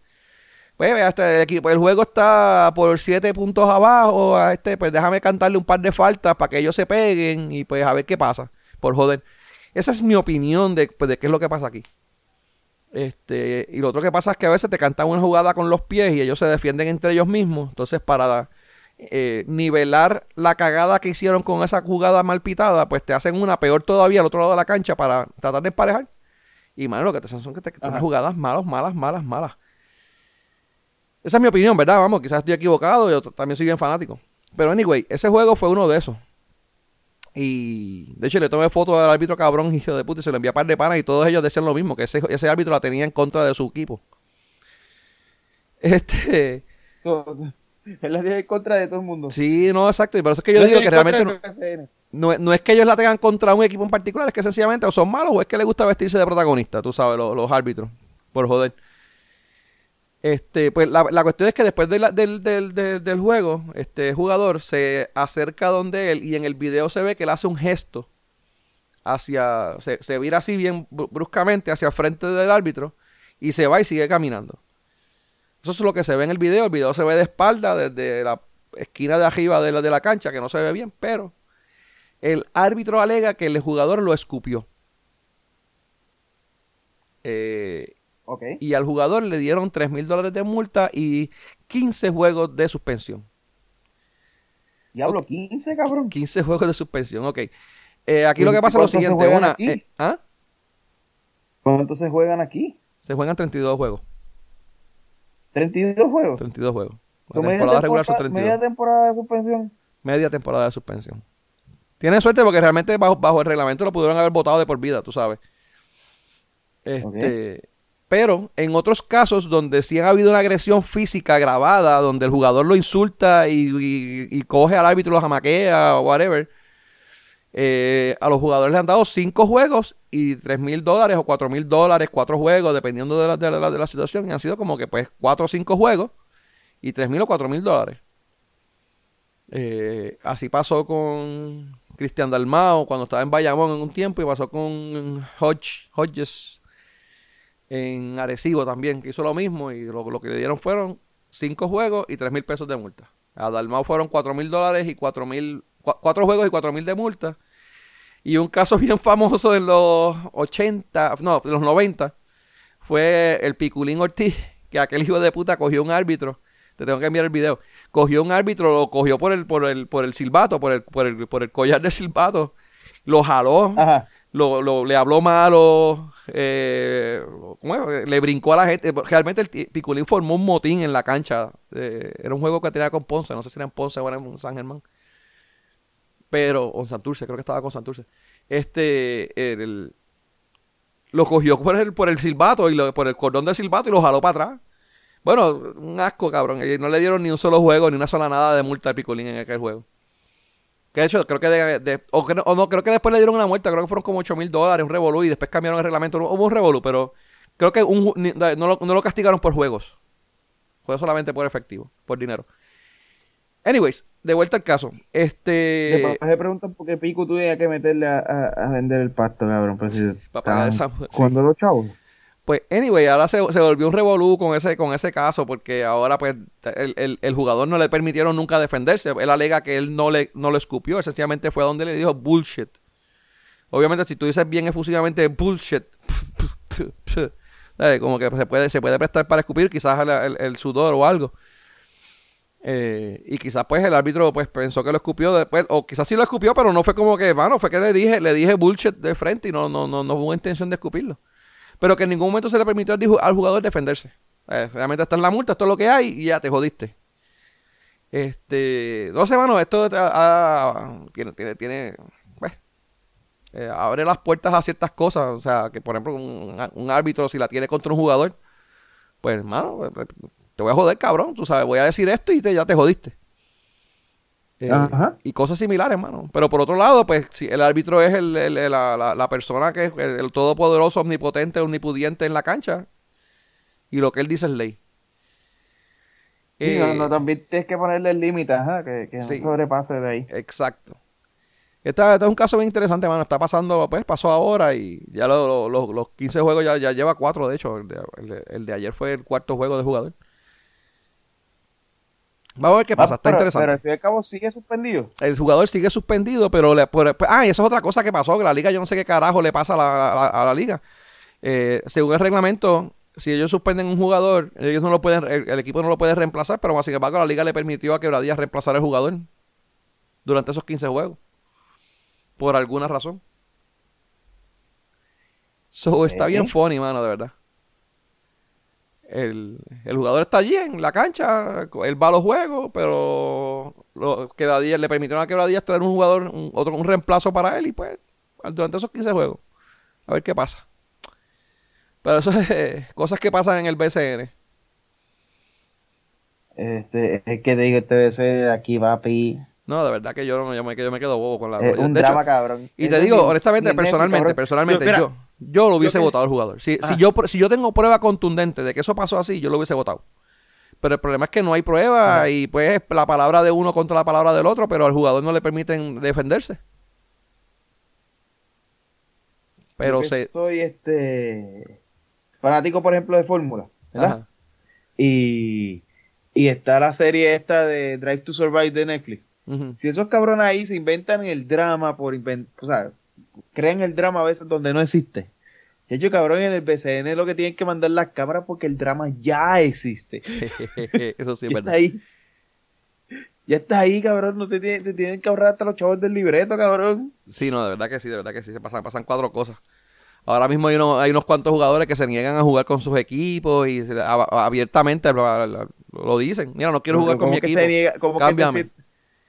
pues hasta el equipo, el juego está por siete puntos abajo, a este, pues déjame cantarle un par de faltas para que ellos se peguen y pues a ver qué pasa, por joder. Esa es mi opinión de, pues, de qué es lo que pasa aquí. Este, y lo otro que pasa es que a veces te cantan una jugada con los pies y ellos se defienden entre ellos mismos. Entonces, para eh, nivelar la cagada que hicieron con esa jugada mal pitada, pues te hacen una peor todavía al otro lado de la cancha para tratar de emparejar. Y mano, lo que te hacen son que te, unas jugadas malas, malas, malas, malas. Esa es mi opinión, ¿verdad? Vamos, quizás estoy equivocado, yo también soy bien fanático. Pero anyway, ese juego fue uno de esos. Y de hecho le tomé foto al árbitro cabrón, hijo de puta, y se lo envié a par de panas y todos ellos decían lo mismo, que ese, ese árbitro la tenía en contra de su equipo. Este, Él la tiene en contra de todo el mundo. sí, no, exacto, y por eso es que yo digo que realmente no, no, es- no es que ellos la tengan contra un equipo en particular, es que sencillamente o son malos o es que les gusta vestirse de protagonista, tú sabes, los, los árbitros, por joder. Este, pues la, cuestión es que después del, juego, este jugador se acerca donde él y en el video se ve que él hace un gesto hacia, se, vira así bien br- bruscamente hacia el frente del árbitro y se va y sigue caminando. Eso es lo que se ve en el video. El video se ve de espalda desde la esquina de arriba de la, de la cancha, que no se ve bien, pero el árbitro alega que el jugador lo escupió. Eh, Ok. y al jugador le dieron 3 mil dólares de multa y 15 juegos de suspensión. Diablo, 15, cabrón. 15 juegos de suspensión, ok. Eh, aquí lo que pasa es lo ¿Cuántos se siguiente, una, eh, ¿ah? ¿Cuántos se juegan aquí? se juegan 32 juegos, 32 juegos. 32 juegos. La ¿Con media temporada regular son temporada- 32. media temporada de suspensión. Media temporada de suspensión. Tienen suerte porque realmente bajo, bajo el reglamento lo pudieron haber votado de por vida, tú sabes. Este, Pero en otros casos donde sí ha habido una agresión física grabada, donde el jugador lo insulta y, coge al árbitro, lo jamaquea o whatever, eh, a los jugadores le han dado cinco juegos y tres mil dólares o cuatro mil dólares, cuatro juegos, dependiendo de la, de, la, de la situación. Y han sido como que pues cuatro o cinco juegos y tres mil o cuatro mil dólares. Eh, así pasó con Cristian Dalmao cuando estaba en Bayamón en un tiempo y pasó con Hodge, Hodges en Arecibo también, que hizo lo mismo y lo, que le dieron fueron cinco juegos y tres mil pesos de multa. A Dalmau fueron cuatro mil dólares y cuatro mil, cua- cuatro juegos y cuatro mil de multa. Y un caso bien famoso en los 80, no, en los 90, fue el Piculín Ortiz, que aquel hijo de puta cogió un árbitro. Te tengo que enviar el video. Cogió un árbitro, lo cogió por el, por el, por el silbato, por el, por el, por el collar de silbato, lo jaló, Ajá. Lo, le habló malo, eh, le brincó a la gente. Realmente el Piculín formó un motín en la cancha. eh, era un juego que tenía con Ponce, no sé si era en Ponce o era en San Germán. Pero, o en Santurce, creo que estaba con Santurce. Este, el- lo cogió por el, por el silbato y por el cordón del silbato y lo jaló para atrás. Bueno, un asco, cabrón. No le dieron ni un solo juego, ni una sola nada de multa al Piculín en aquel juego. Que de hecho, creo que de, de- o, que no, o no, creo que después le dieron una multa, creo que fueron como 8 mil dólares, un revolú, y después cambiaron el reglamento. Hubo un revolú, pero creo que un no, lo, no lo castigaron por juegos. Fue solamente por efectivo, por dinero. Anyways, de vuelta al caso. Este. Después se preguntan por qué Pico tuve que meterle a, a- a vender el pasto, cabrón. Pero si Pa' pagar estaban esa- sí. los chavos. Pues, anyway, ahora se, se volvió un revolú con ese, con ese caso, porque ahora, pues, el, el- jugador no le permitieron nunca defenderse. Él alega que él no le, no lo escupió, sencillamente fue a donde le dijo bullshit. Obviamente, si tú dices bien efusivamente bullshit, como que se puede, se puede prestar para escupir quizás el, sudor o algo. Eh, y quizás pues el árbitro pues pensó que lo escupió después, o quizás sí lo escupió, pero no fue como que, mano, fue que le dije, le dije bullshit de frente y no, no, no, no hubo intención de escupirlo pero que en ningún momento se le permitió al, jugador defenderse. Eh, realmente está en la multa, esto es lo que hay y ya te jodiste. Este, no sé, mano, esto ah, ah, tiene, pues, eh, abre las puertas a ciertas cosas, o sea, que por ejemplo un, árbitro si la tiene contra un jugador, pues, hermano, eh, te voy a joder, cabrón, tú sabes, voy a decir esto y te, ya te jodiste. Eh, y cosas similares, hermano. Pero por otro lado, pues, si el árbitro es el, el- el- la, la- la persona que es el, todopoderoso, omnipotente, omnipudiente en la cancha, y lo que él dice es ley. Sí, Eh, no, no, también tienes que ponerle el límite, ajá, que, que Sí. no sobrepase de ahí. Exacto. Este, es un caso bien interesante, mano. Está pasando, pues, pasó ahora y ya lo- lo- lo- los 15 juegos ya, ya lleva 4, de hecho. El de, el de- el de ayer fue el cuarto juego de jugador. Vamos a ver qué pasa, está pero, interesante. Pero al fin y al cabo sigue suspendido. El jugador sigue suspendido, pero... Le, por- pues, ah, y eso es otra cosa que pasó, que la liga, yo no sé qué carajo le pasa a la, a la- a la liga. Eh, según el reglamento, si ellos suspenden un jugador, ellos no lo pueden, el, el equipo no lo puede reemplazar, pero sin embargo la liga le permitió a Quebradillas reemplazar al jugador durante esos 15 juegos. Por alguna razón. So, está Ok. bien funny, mano, de verdad. El, el jugador está allí en la cancha, él va a los juegos, pero lo, Quebradillas, le permitieron a Quebradillas tener un jugador, un, otro, un reemplazo para él y pues durante esos 15 juegos. A ver qué pasa. Pero eso es eh, cosas que pasan en el BCN. Este, es que te digo, este veces aquí va pi. No, de verdad que yo, no, yo, me, yo me quedo bobo con la... Es yo- un de hecho, drama, cabrón. y te digo, honestamente, personalmente, personalmente, yo... yo lo hubiese votado al jugador. Si, si, yo, si yo tengo prueba contundente de que eso pasó así, yo lo hubiese votado. Pero el problema es que no hay prueba Ajá. y pues es la palabra de uno contra la palabra del otro, pero al jugador no le permiten defenderse. Pero Yo se... Soy este. Fanático, por ejemplo, de Fórmula. ¿verdad? Ajá. Y. Y está la serie esta de Drive to Survive de Netflix. Si esos cabrones ahí se inventan el drama por inventar. O sea, crean el drama a veces donde no existe. De hecho, cabrón, en el BCN lo que tienen que mandar las cámaras porque el drama ya existe. Eso sí ya verdad. está ahí. Ya está ahí, cabrón. No te, tienen- te tienen que ahorrar hasta los chavos del libreto, cabrón. Sí, no, de verdad que sí, de verdad que sí, se pasan, pasan cuatro cosas. Ahora mismo hay, unos- hay unos cuantos jugadores que se niegan a jugar con sus equipos y se- a- a- abiertamente lo, dicen. Mira, no quiero jugar con ¿Cómo mi que equipo. niega- cómo que te Cámbiame. sientes-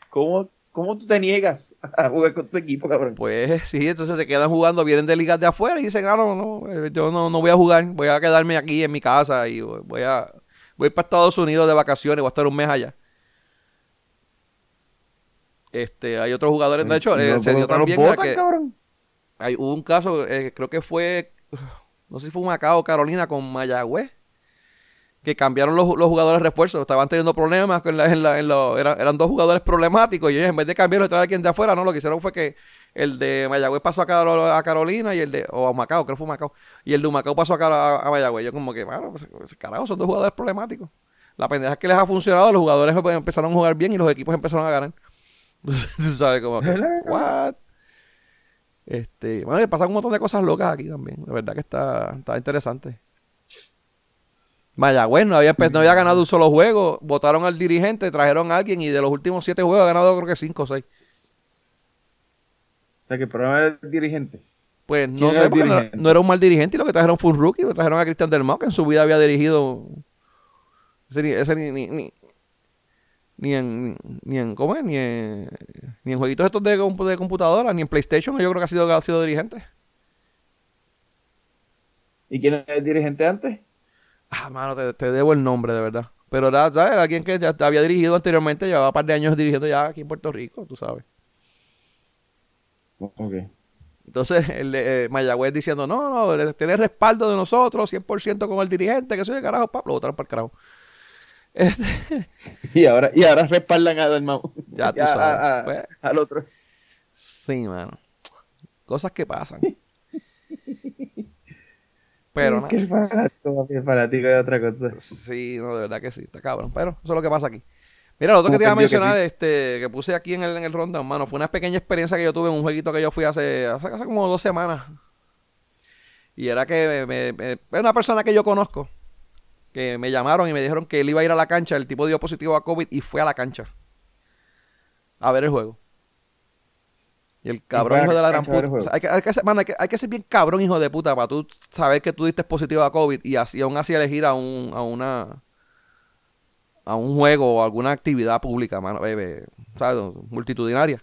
¿Cómo, ¿Cómo tú te niegas a jugar con tu equipo, cabrón? Pues sí, entonces se quedan jugando, vienen de ligas de afuera y dicen, ah, no, no, eh, yo no, no voy a jugar, voy a quedarme aquí en mi casa y voy a voy para Estados Unidos de vacaciones, voy a estar un mes allá. Este, hay otros jugadores, de hecho, eh, se dio también botan, que cabrón. hay, hubo un caso, eh, creo que fue, no sé si fue Macao o Carolina con Mayagüez, que cambiaron los, los jugadores refuerzos, estaban teniendo problemas, con la- en la- en lo- eran, eran dos jugadores problemáticos y ellos en vez de cambiarlo y traer a quien de afuera, no, lo que hicieron fue que el de Mayagüez pasó a, Caro- a Carolina y el de, o a Macao, creo que fue Macao, y el de Macao pasó a, a, a Mayagüez. Yo como que, bueno, pues, pues, carajo, son dos jugadores problemáticos. La pendeja es que les ha funcionado, los jugadores empezaron a jugar bien y los equipos empezaron a ganar. Entonces, tú sabes como que, what? Este, bueno, pasan un montón de cosas locas aquí también. La verdad que está, está interesante. Mayagüez no había, empe- no había ganado un solo juego. Votaron al dirigente, trajeron a alguien y de los últimos siete juegos ha ganado creo que cinco o seis. O sea, que el problema es el dirigente. Pues no ¿Quién era sé, porque no, era un mal dirigente y lo que trajeron fue un rookie. Lo trajeron a Cristian Del Mau, que en su vida había dirigido. Ese ni, ese ni, ni, ni, ni en, ni en, ¿cómo es? Ni en, ni en jueguitos estos de, de computadora, ni en PlayStation, yo creo que ha sido, ha sido dirigente. ¿Y quién es el dirigente antes? Ah, mano, te, te debo el nombre, de verdad. Pero era, ¿sabes? Era alguien que ya te había dirigido anteriormente, llevaba un par de años dirigiendo ya aquí en Puerto Rico, tú sabes. Ok. Entonces, el eh, Mayagüez diciendo, no, no, tiene respaldo de nosotros, 100% con el dirigente, que soy de carajo, pa, lo votaron para el carajo. Este, Y ahora, y ahora respaldan a Dalmau. Ya tú a- sabes, a- a- pues. al otro. sí, mano. Cosas que pasan. Pero fanático, fanático de otra cosa. Sí, no, de verdad que sí, está cabrón. Pero eso es lo que pasa aquí. Mira, lo otro que te iba a yo que mencionar, este, que puse aquí en el, en el rundown, mano, fue una pequeña experiencia que yo tuve en un jueguito que yo fui hace, hace, hace como dos semanas. Y era que me, me- me- una persona que yo conozco, que me llamaron y me dijeron que él iba a ir a la cancha, el tipo dio positivo a COVID y fue a la cancha a ver el juego. Y el cabrón hijo de la gran puta. el o sea, hay, que, hay, que ser, hay, que, hay que ser bien cabrón hijo de puta para tú saber que tú diste positivo a COVID y así aún así elegir a un, a una a un juego o alguna actividad pública, mano, bebé, ¿sabes? multitudinaria.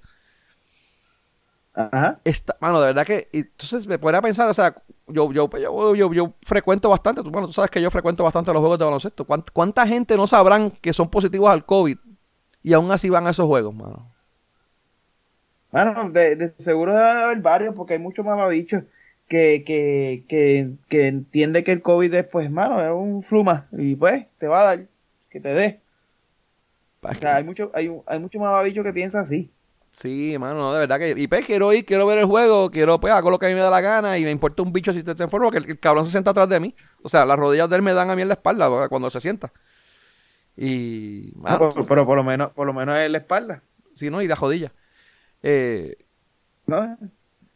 Ajá. Esta, mano, de verdad que, entonces me ponía a pensar, o sea, yo, yo, yo, yo, yo frecuento bastante, tú, bueno, tú sabes que yo frecuento bastante los juegos de baloncesto. ¿Cuánta, cuánta gente no sabrán que son positivos al COVID y aún así van a esos juegos, mano? Bueno, de, de seguro debe de haber varios porque hay muchos mamabichos que, que, que, que entiende que el COVID es, pues, mano, es un fluma y pues te va a dar, que te dé. O sea, hay mucho, hay, hay muchos mamabichos que piensan así. Sí, mano, no, de verdad que. Y pues quiero ir, quiero ver el juego, quiero, pues hago lo que a mí me da la gana y me importa un bicho si te, te enfermo, porque el, el cabrón se sienta atrás de mí. O sea, las rodillas de él me dan a mí en la espalda cuando se sienta. Y. mano, pero, por lo menos, por lo menos en la espalda. sí, ¿no? Y la rodilla. Eh, ¿no?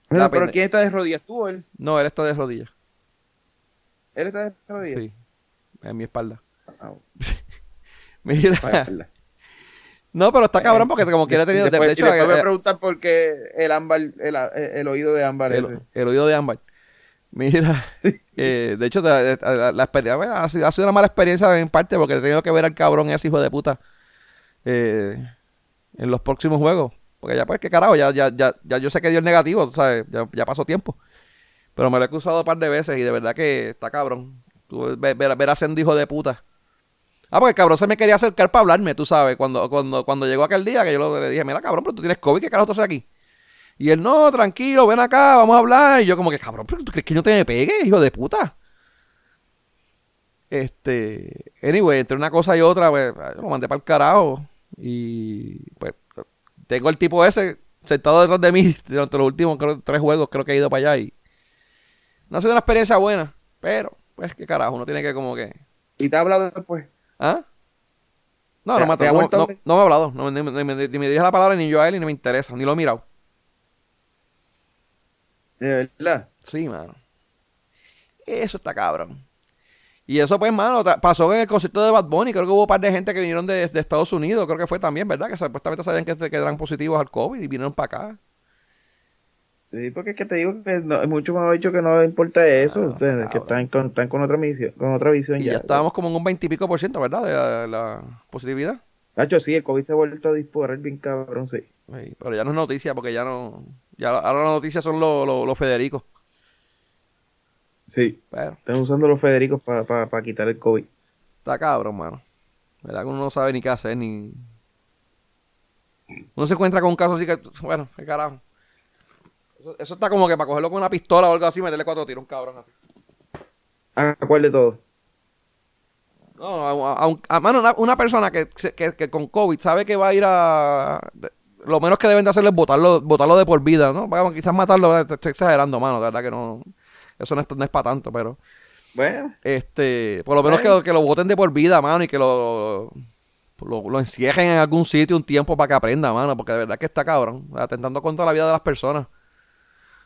Pero, ¿quién está de rodillas? ¿Tú o él? no, él está de rodillas. ¿Él está de rodillas? Sí, en mi espalda. Ah, Mira. espalda. No, pero está cabrón porque como quiera de- Después, de hecho, y después eh, me preguntan por qué el ámbar, el, el- el oído de ámbar el, el oído de ámbar. Mira, eh, de hecho, la, la- la experiencia bueno, ha, sido, ha sido una mala experiencia en parte porque he tenido que ver al cabrón ese hijo de puta eh, en los próximos juegos. Porque ya, pues, qué carajo, ya, ya, ya, ya yo sé que dio el negativo, tú ¿sabes? Ya, ya pasó tiempo. Pero me lo he cruzado un par de veces y de verdad que está cabrón. Tú ver, ver, ver a hijo de puta. Ah, porque el cabrón se me quería acercar para hablarme, tú sabes, cuando, cuando, cuando llegó aquel día que yo le dije, mira cabrón, pero tú tienes COVID, ¿qué carajo tú haces aquí? Y él, no, tranquilo, ven acá, vamos a hablar. Y yo como que, cabrón, ¿pero tú crees que yo te me pegue, hijo de puta? Este, anyway, entre una cosa y otra, pues, lo mandé para el carajo. Y pues, tengo el tipo ese sentado detrás de mí durante los últimos creo, tres juegos, creo que he ido para allá. Y no ha sido una experiencia buena, pero, pues, qué carajo, uno tiene que como que. ¿Y te ha hablado después? ¿Ah? No, ¿Te- no, me, ha no, no- me ha hablado. No, ni, ni- ni- ni me dirige la palabra ni yo a él ni me interesa, ni lo he mirado. De verdad. Sí, mano. Eso está cabrón. Y eso, pues, mano, pasó en el concierto de Bad Bunny. Creo que hubo un par de gente que vinieron de, de Estados Unidos. Creo que fue también, ¿verdad? Que supuestamente sabían que, que eran positivos al COVID y vinieron para acá. Sí, porque es que te digo que no, muchos me han dicho que no le importa eso. Ah, ustedes, que están con, están con otra visión, con otra visión Y ya. ya estábamos como en un 20 y pico por ciento, ¿verdad? De la, la positividad. Nacho, sí, el COVID se ha vuelto a disparar bien cabrón, sí. Sí, pero ya no es noticia porque ya no. Ya ahora las noticias son los los- los Federicos. Sí, Pero están usando los Federicos para quitar el COVID. está cabrón, mano. ¿Verdad que uno no sabe ni qué hacer ni. Uno se encuentra con un caso así que. Bueno, qué carajo. Eso, eso está como que para cogerlo con una pistola o algo así, meterle cuatro tiros a un cabrón así. ¿A cuál de todos? No, a, a un- a- mano, una, una persona que, que, que con COVID sabe que va a ir a. de- Lo menos que deben de hacerle es botarlo, botarlo de por vida, ¿no? Bueno, quizás matarlo, estoy exagerando, mano, de verdad que no. Eso no es, no es para tanto, pero. Bueno, Este, por lo menos Bueno. que, que lo voten de por vida, mano, y que lo, lo, lo encierren en algún sitio un tiempo para que aprenda, mano, porque de verdad que está cabrón, atentando contra la vida de las personas.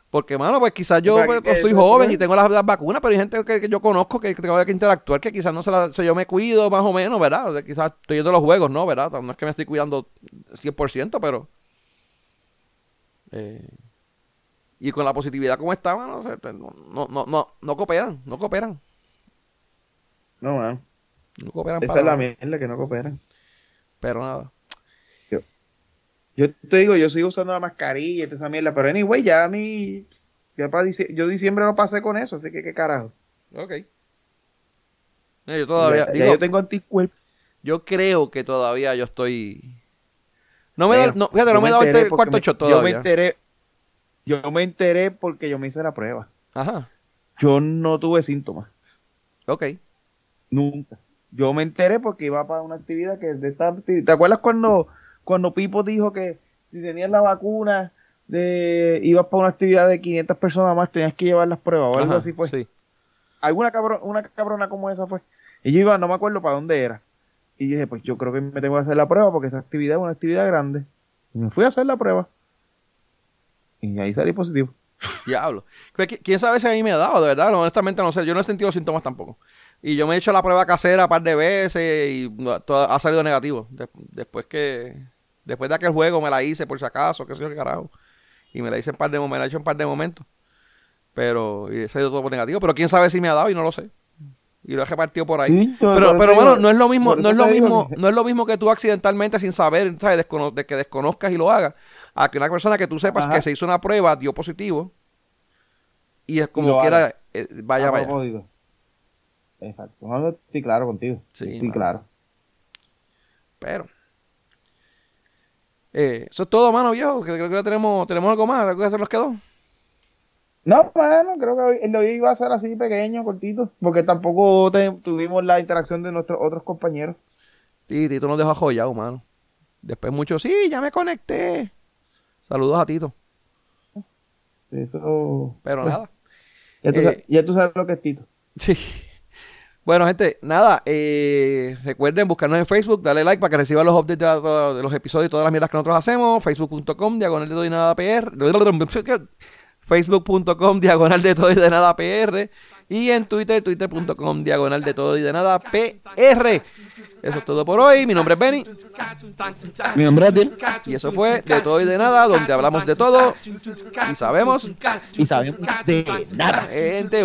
Porque, mano, pues quizás yo pues, que- soy que- joven y tengo las, las vacunas, pero hay gente que, que yo conozco que, tengo que interactuar, que quizás no se la, yo me cuido más o menos, ¿verdad? O sea, quizás estoy yendo a los juegos, ¿no? ¿Verdad? No es que me estoy cuidando 100%, pero... eh, y con la positividad como está, mano, no, no, no, no, no cooperan, no cooperan. no, mano. No cooperan Esa para es la mierda que no cooperan. Pero nada. Yo te digo, yo sigo usando la mascarilla y toda esa mierda, pero anyway, ya a mí, ya para dici- yo diciembre lo pasé con eso, así que qué carajo. Ok. Yo todavía, ya, ya digo, yo tengo anticuerpos. yo creo que todavía yo estoy... No me da, no, fíjate, no me he dado el cuarto me- shot Yo me todavía. enteré, yo me enteré porque yo me hice la prueba. Ajá. Yo no tuve síntomas, Ok. nunca. Yo me enteré porque iba para una actividad que de esta actividad. ¿Te acuerdas cuando, cuando Pipo dijo que si tenías la vacuna de ibas para una actividad de 500 personas más tenías que llevar las pruebas o algo Ajá, así pues? Sí. alguna cabro- una cabrona como esa fue. Y yo iba, no me acuerdo para dónde era. Y dije, pues yo creo que me tengo que hacer la prueba porque esa actividad es una actividad grande. Y me fui a hacer la prueba. Y ahí salí positivo. Diablo. Pues, ¿qui- ¿Quién sabe si a mí me ha dado? De verdad, honestamente no sé. Yo no he sentido síntomas tampoco. Y yo me he hecho la prueba casera un par de veces y todo ha salido negativo. De- después que... Después de aquel juego me la hice por si acaso, qué sé yo qué carajo. Y me la hice en par de me la he hecho en par de momentos. Pero... Y salido todo por negativo. Pero quién sabe si me ha dado y no lo sé. Y lo he repartido por ahí. Sí, Pero, bueno, no es lo mismo, no es lo mismo, no es lo mismo que tú accidentalmente sin saber, ¿sabes? Descono- de que desconozcas y lo hagas, a que una persona que tú sepas Ajá. que se hizo una prueba dio positivo y es como quiera, eh, vaya, vaya. propósito. Exacto. No, estoy claro contigo. Sí, estoy mano. claro. Pero eh, eso es todo, mano, viejo. que- Creo que tenemos, tenemos algo más, algo que se nos quedó. No, bueno, creo que hoy- el de hoy iba a ser así pequeño, cortito, porque tampoco te- tuvimos la interacción de nuestros otros compañeros. Sí, Tito nos dejó ajollado, mano. Después muchos, sí, ya me conecté. Saludos a Tito. Eso. Pero pues, nada. Ya tú, Eh, sabes, ya tú sabes lo que es Tito. Sí. Bueno, gente, nada, eh, recuerden buscarnos en Facebook, darle like para que reciban los updates de, la- de los episodios y todas las mierdas que nosotros hacemos. Facebook.com, diagonal de todo y nada PR. Facebook.com, diagonal de todo y de nada PR. Y en Twitter, twitter.com, diagonal de todo y de nada PR. Eso es todo por hoy. Mi nombre es Benny. Mi nombre es Adil. Y eso fue De Todo y de Nada, donde hablamos de todo y sabemos. Y sabemos de nada. Gente.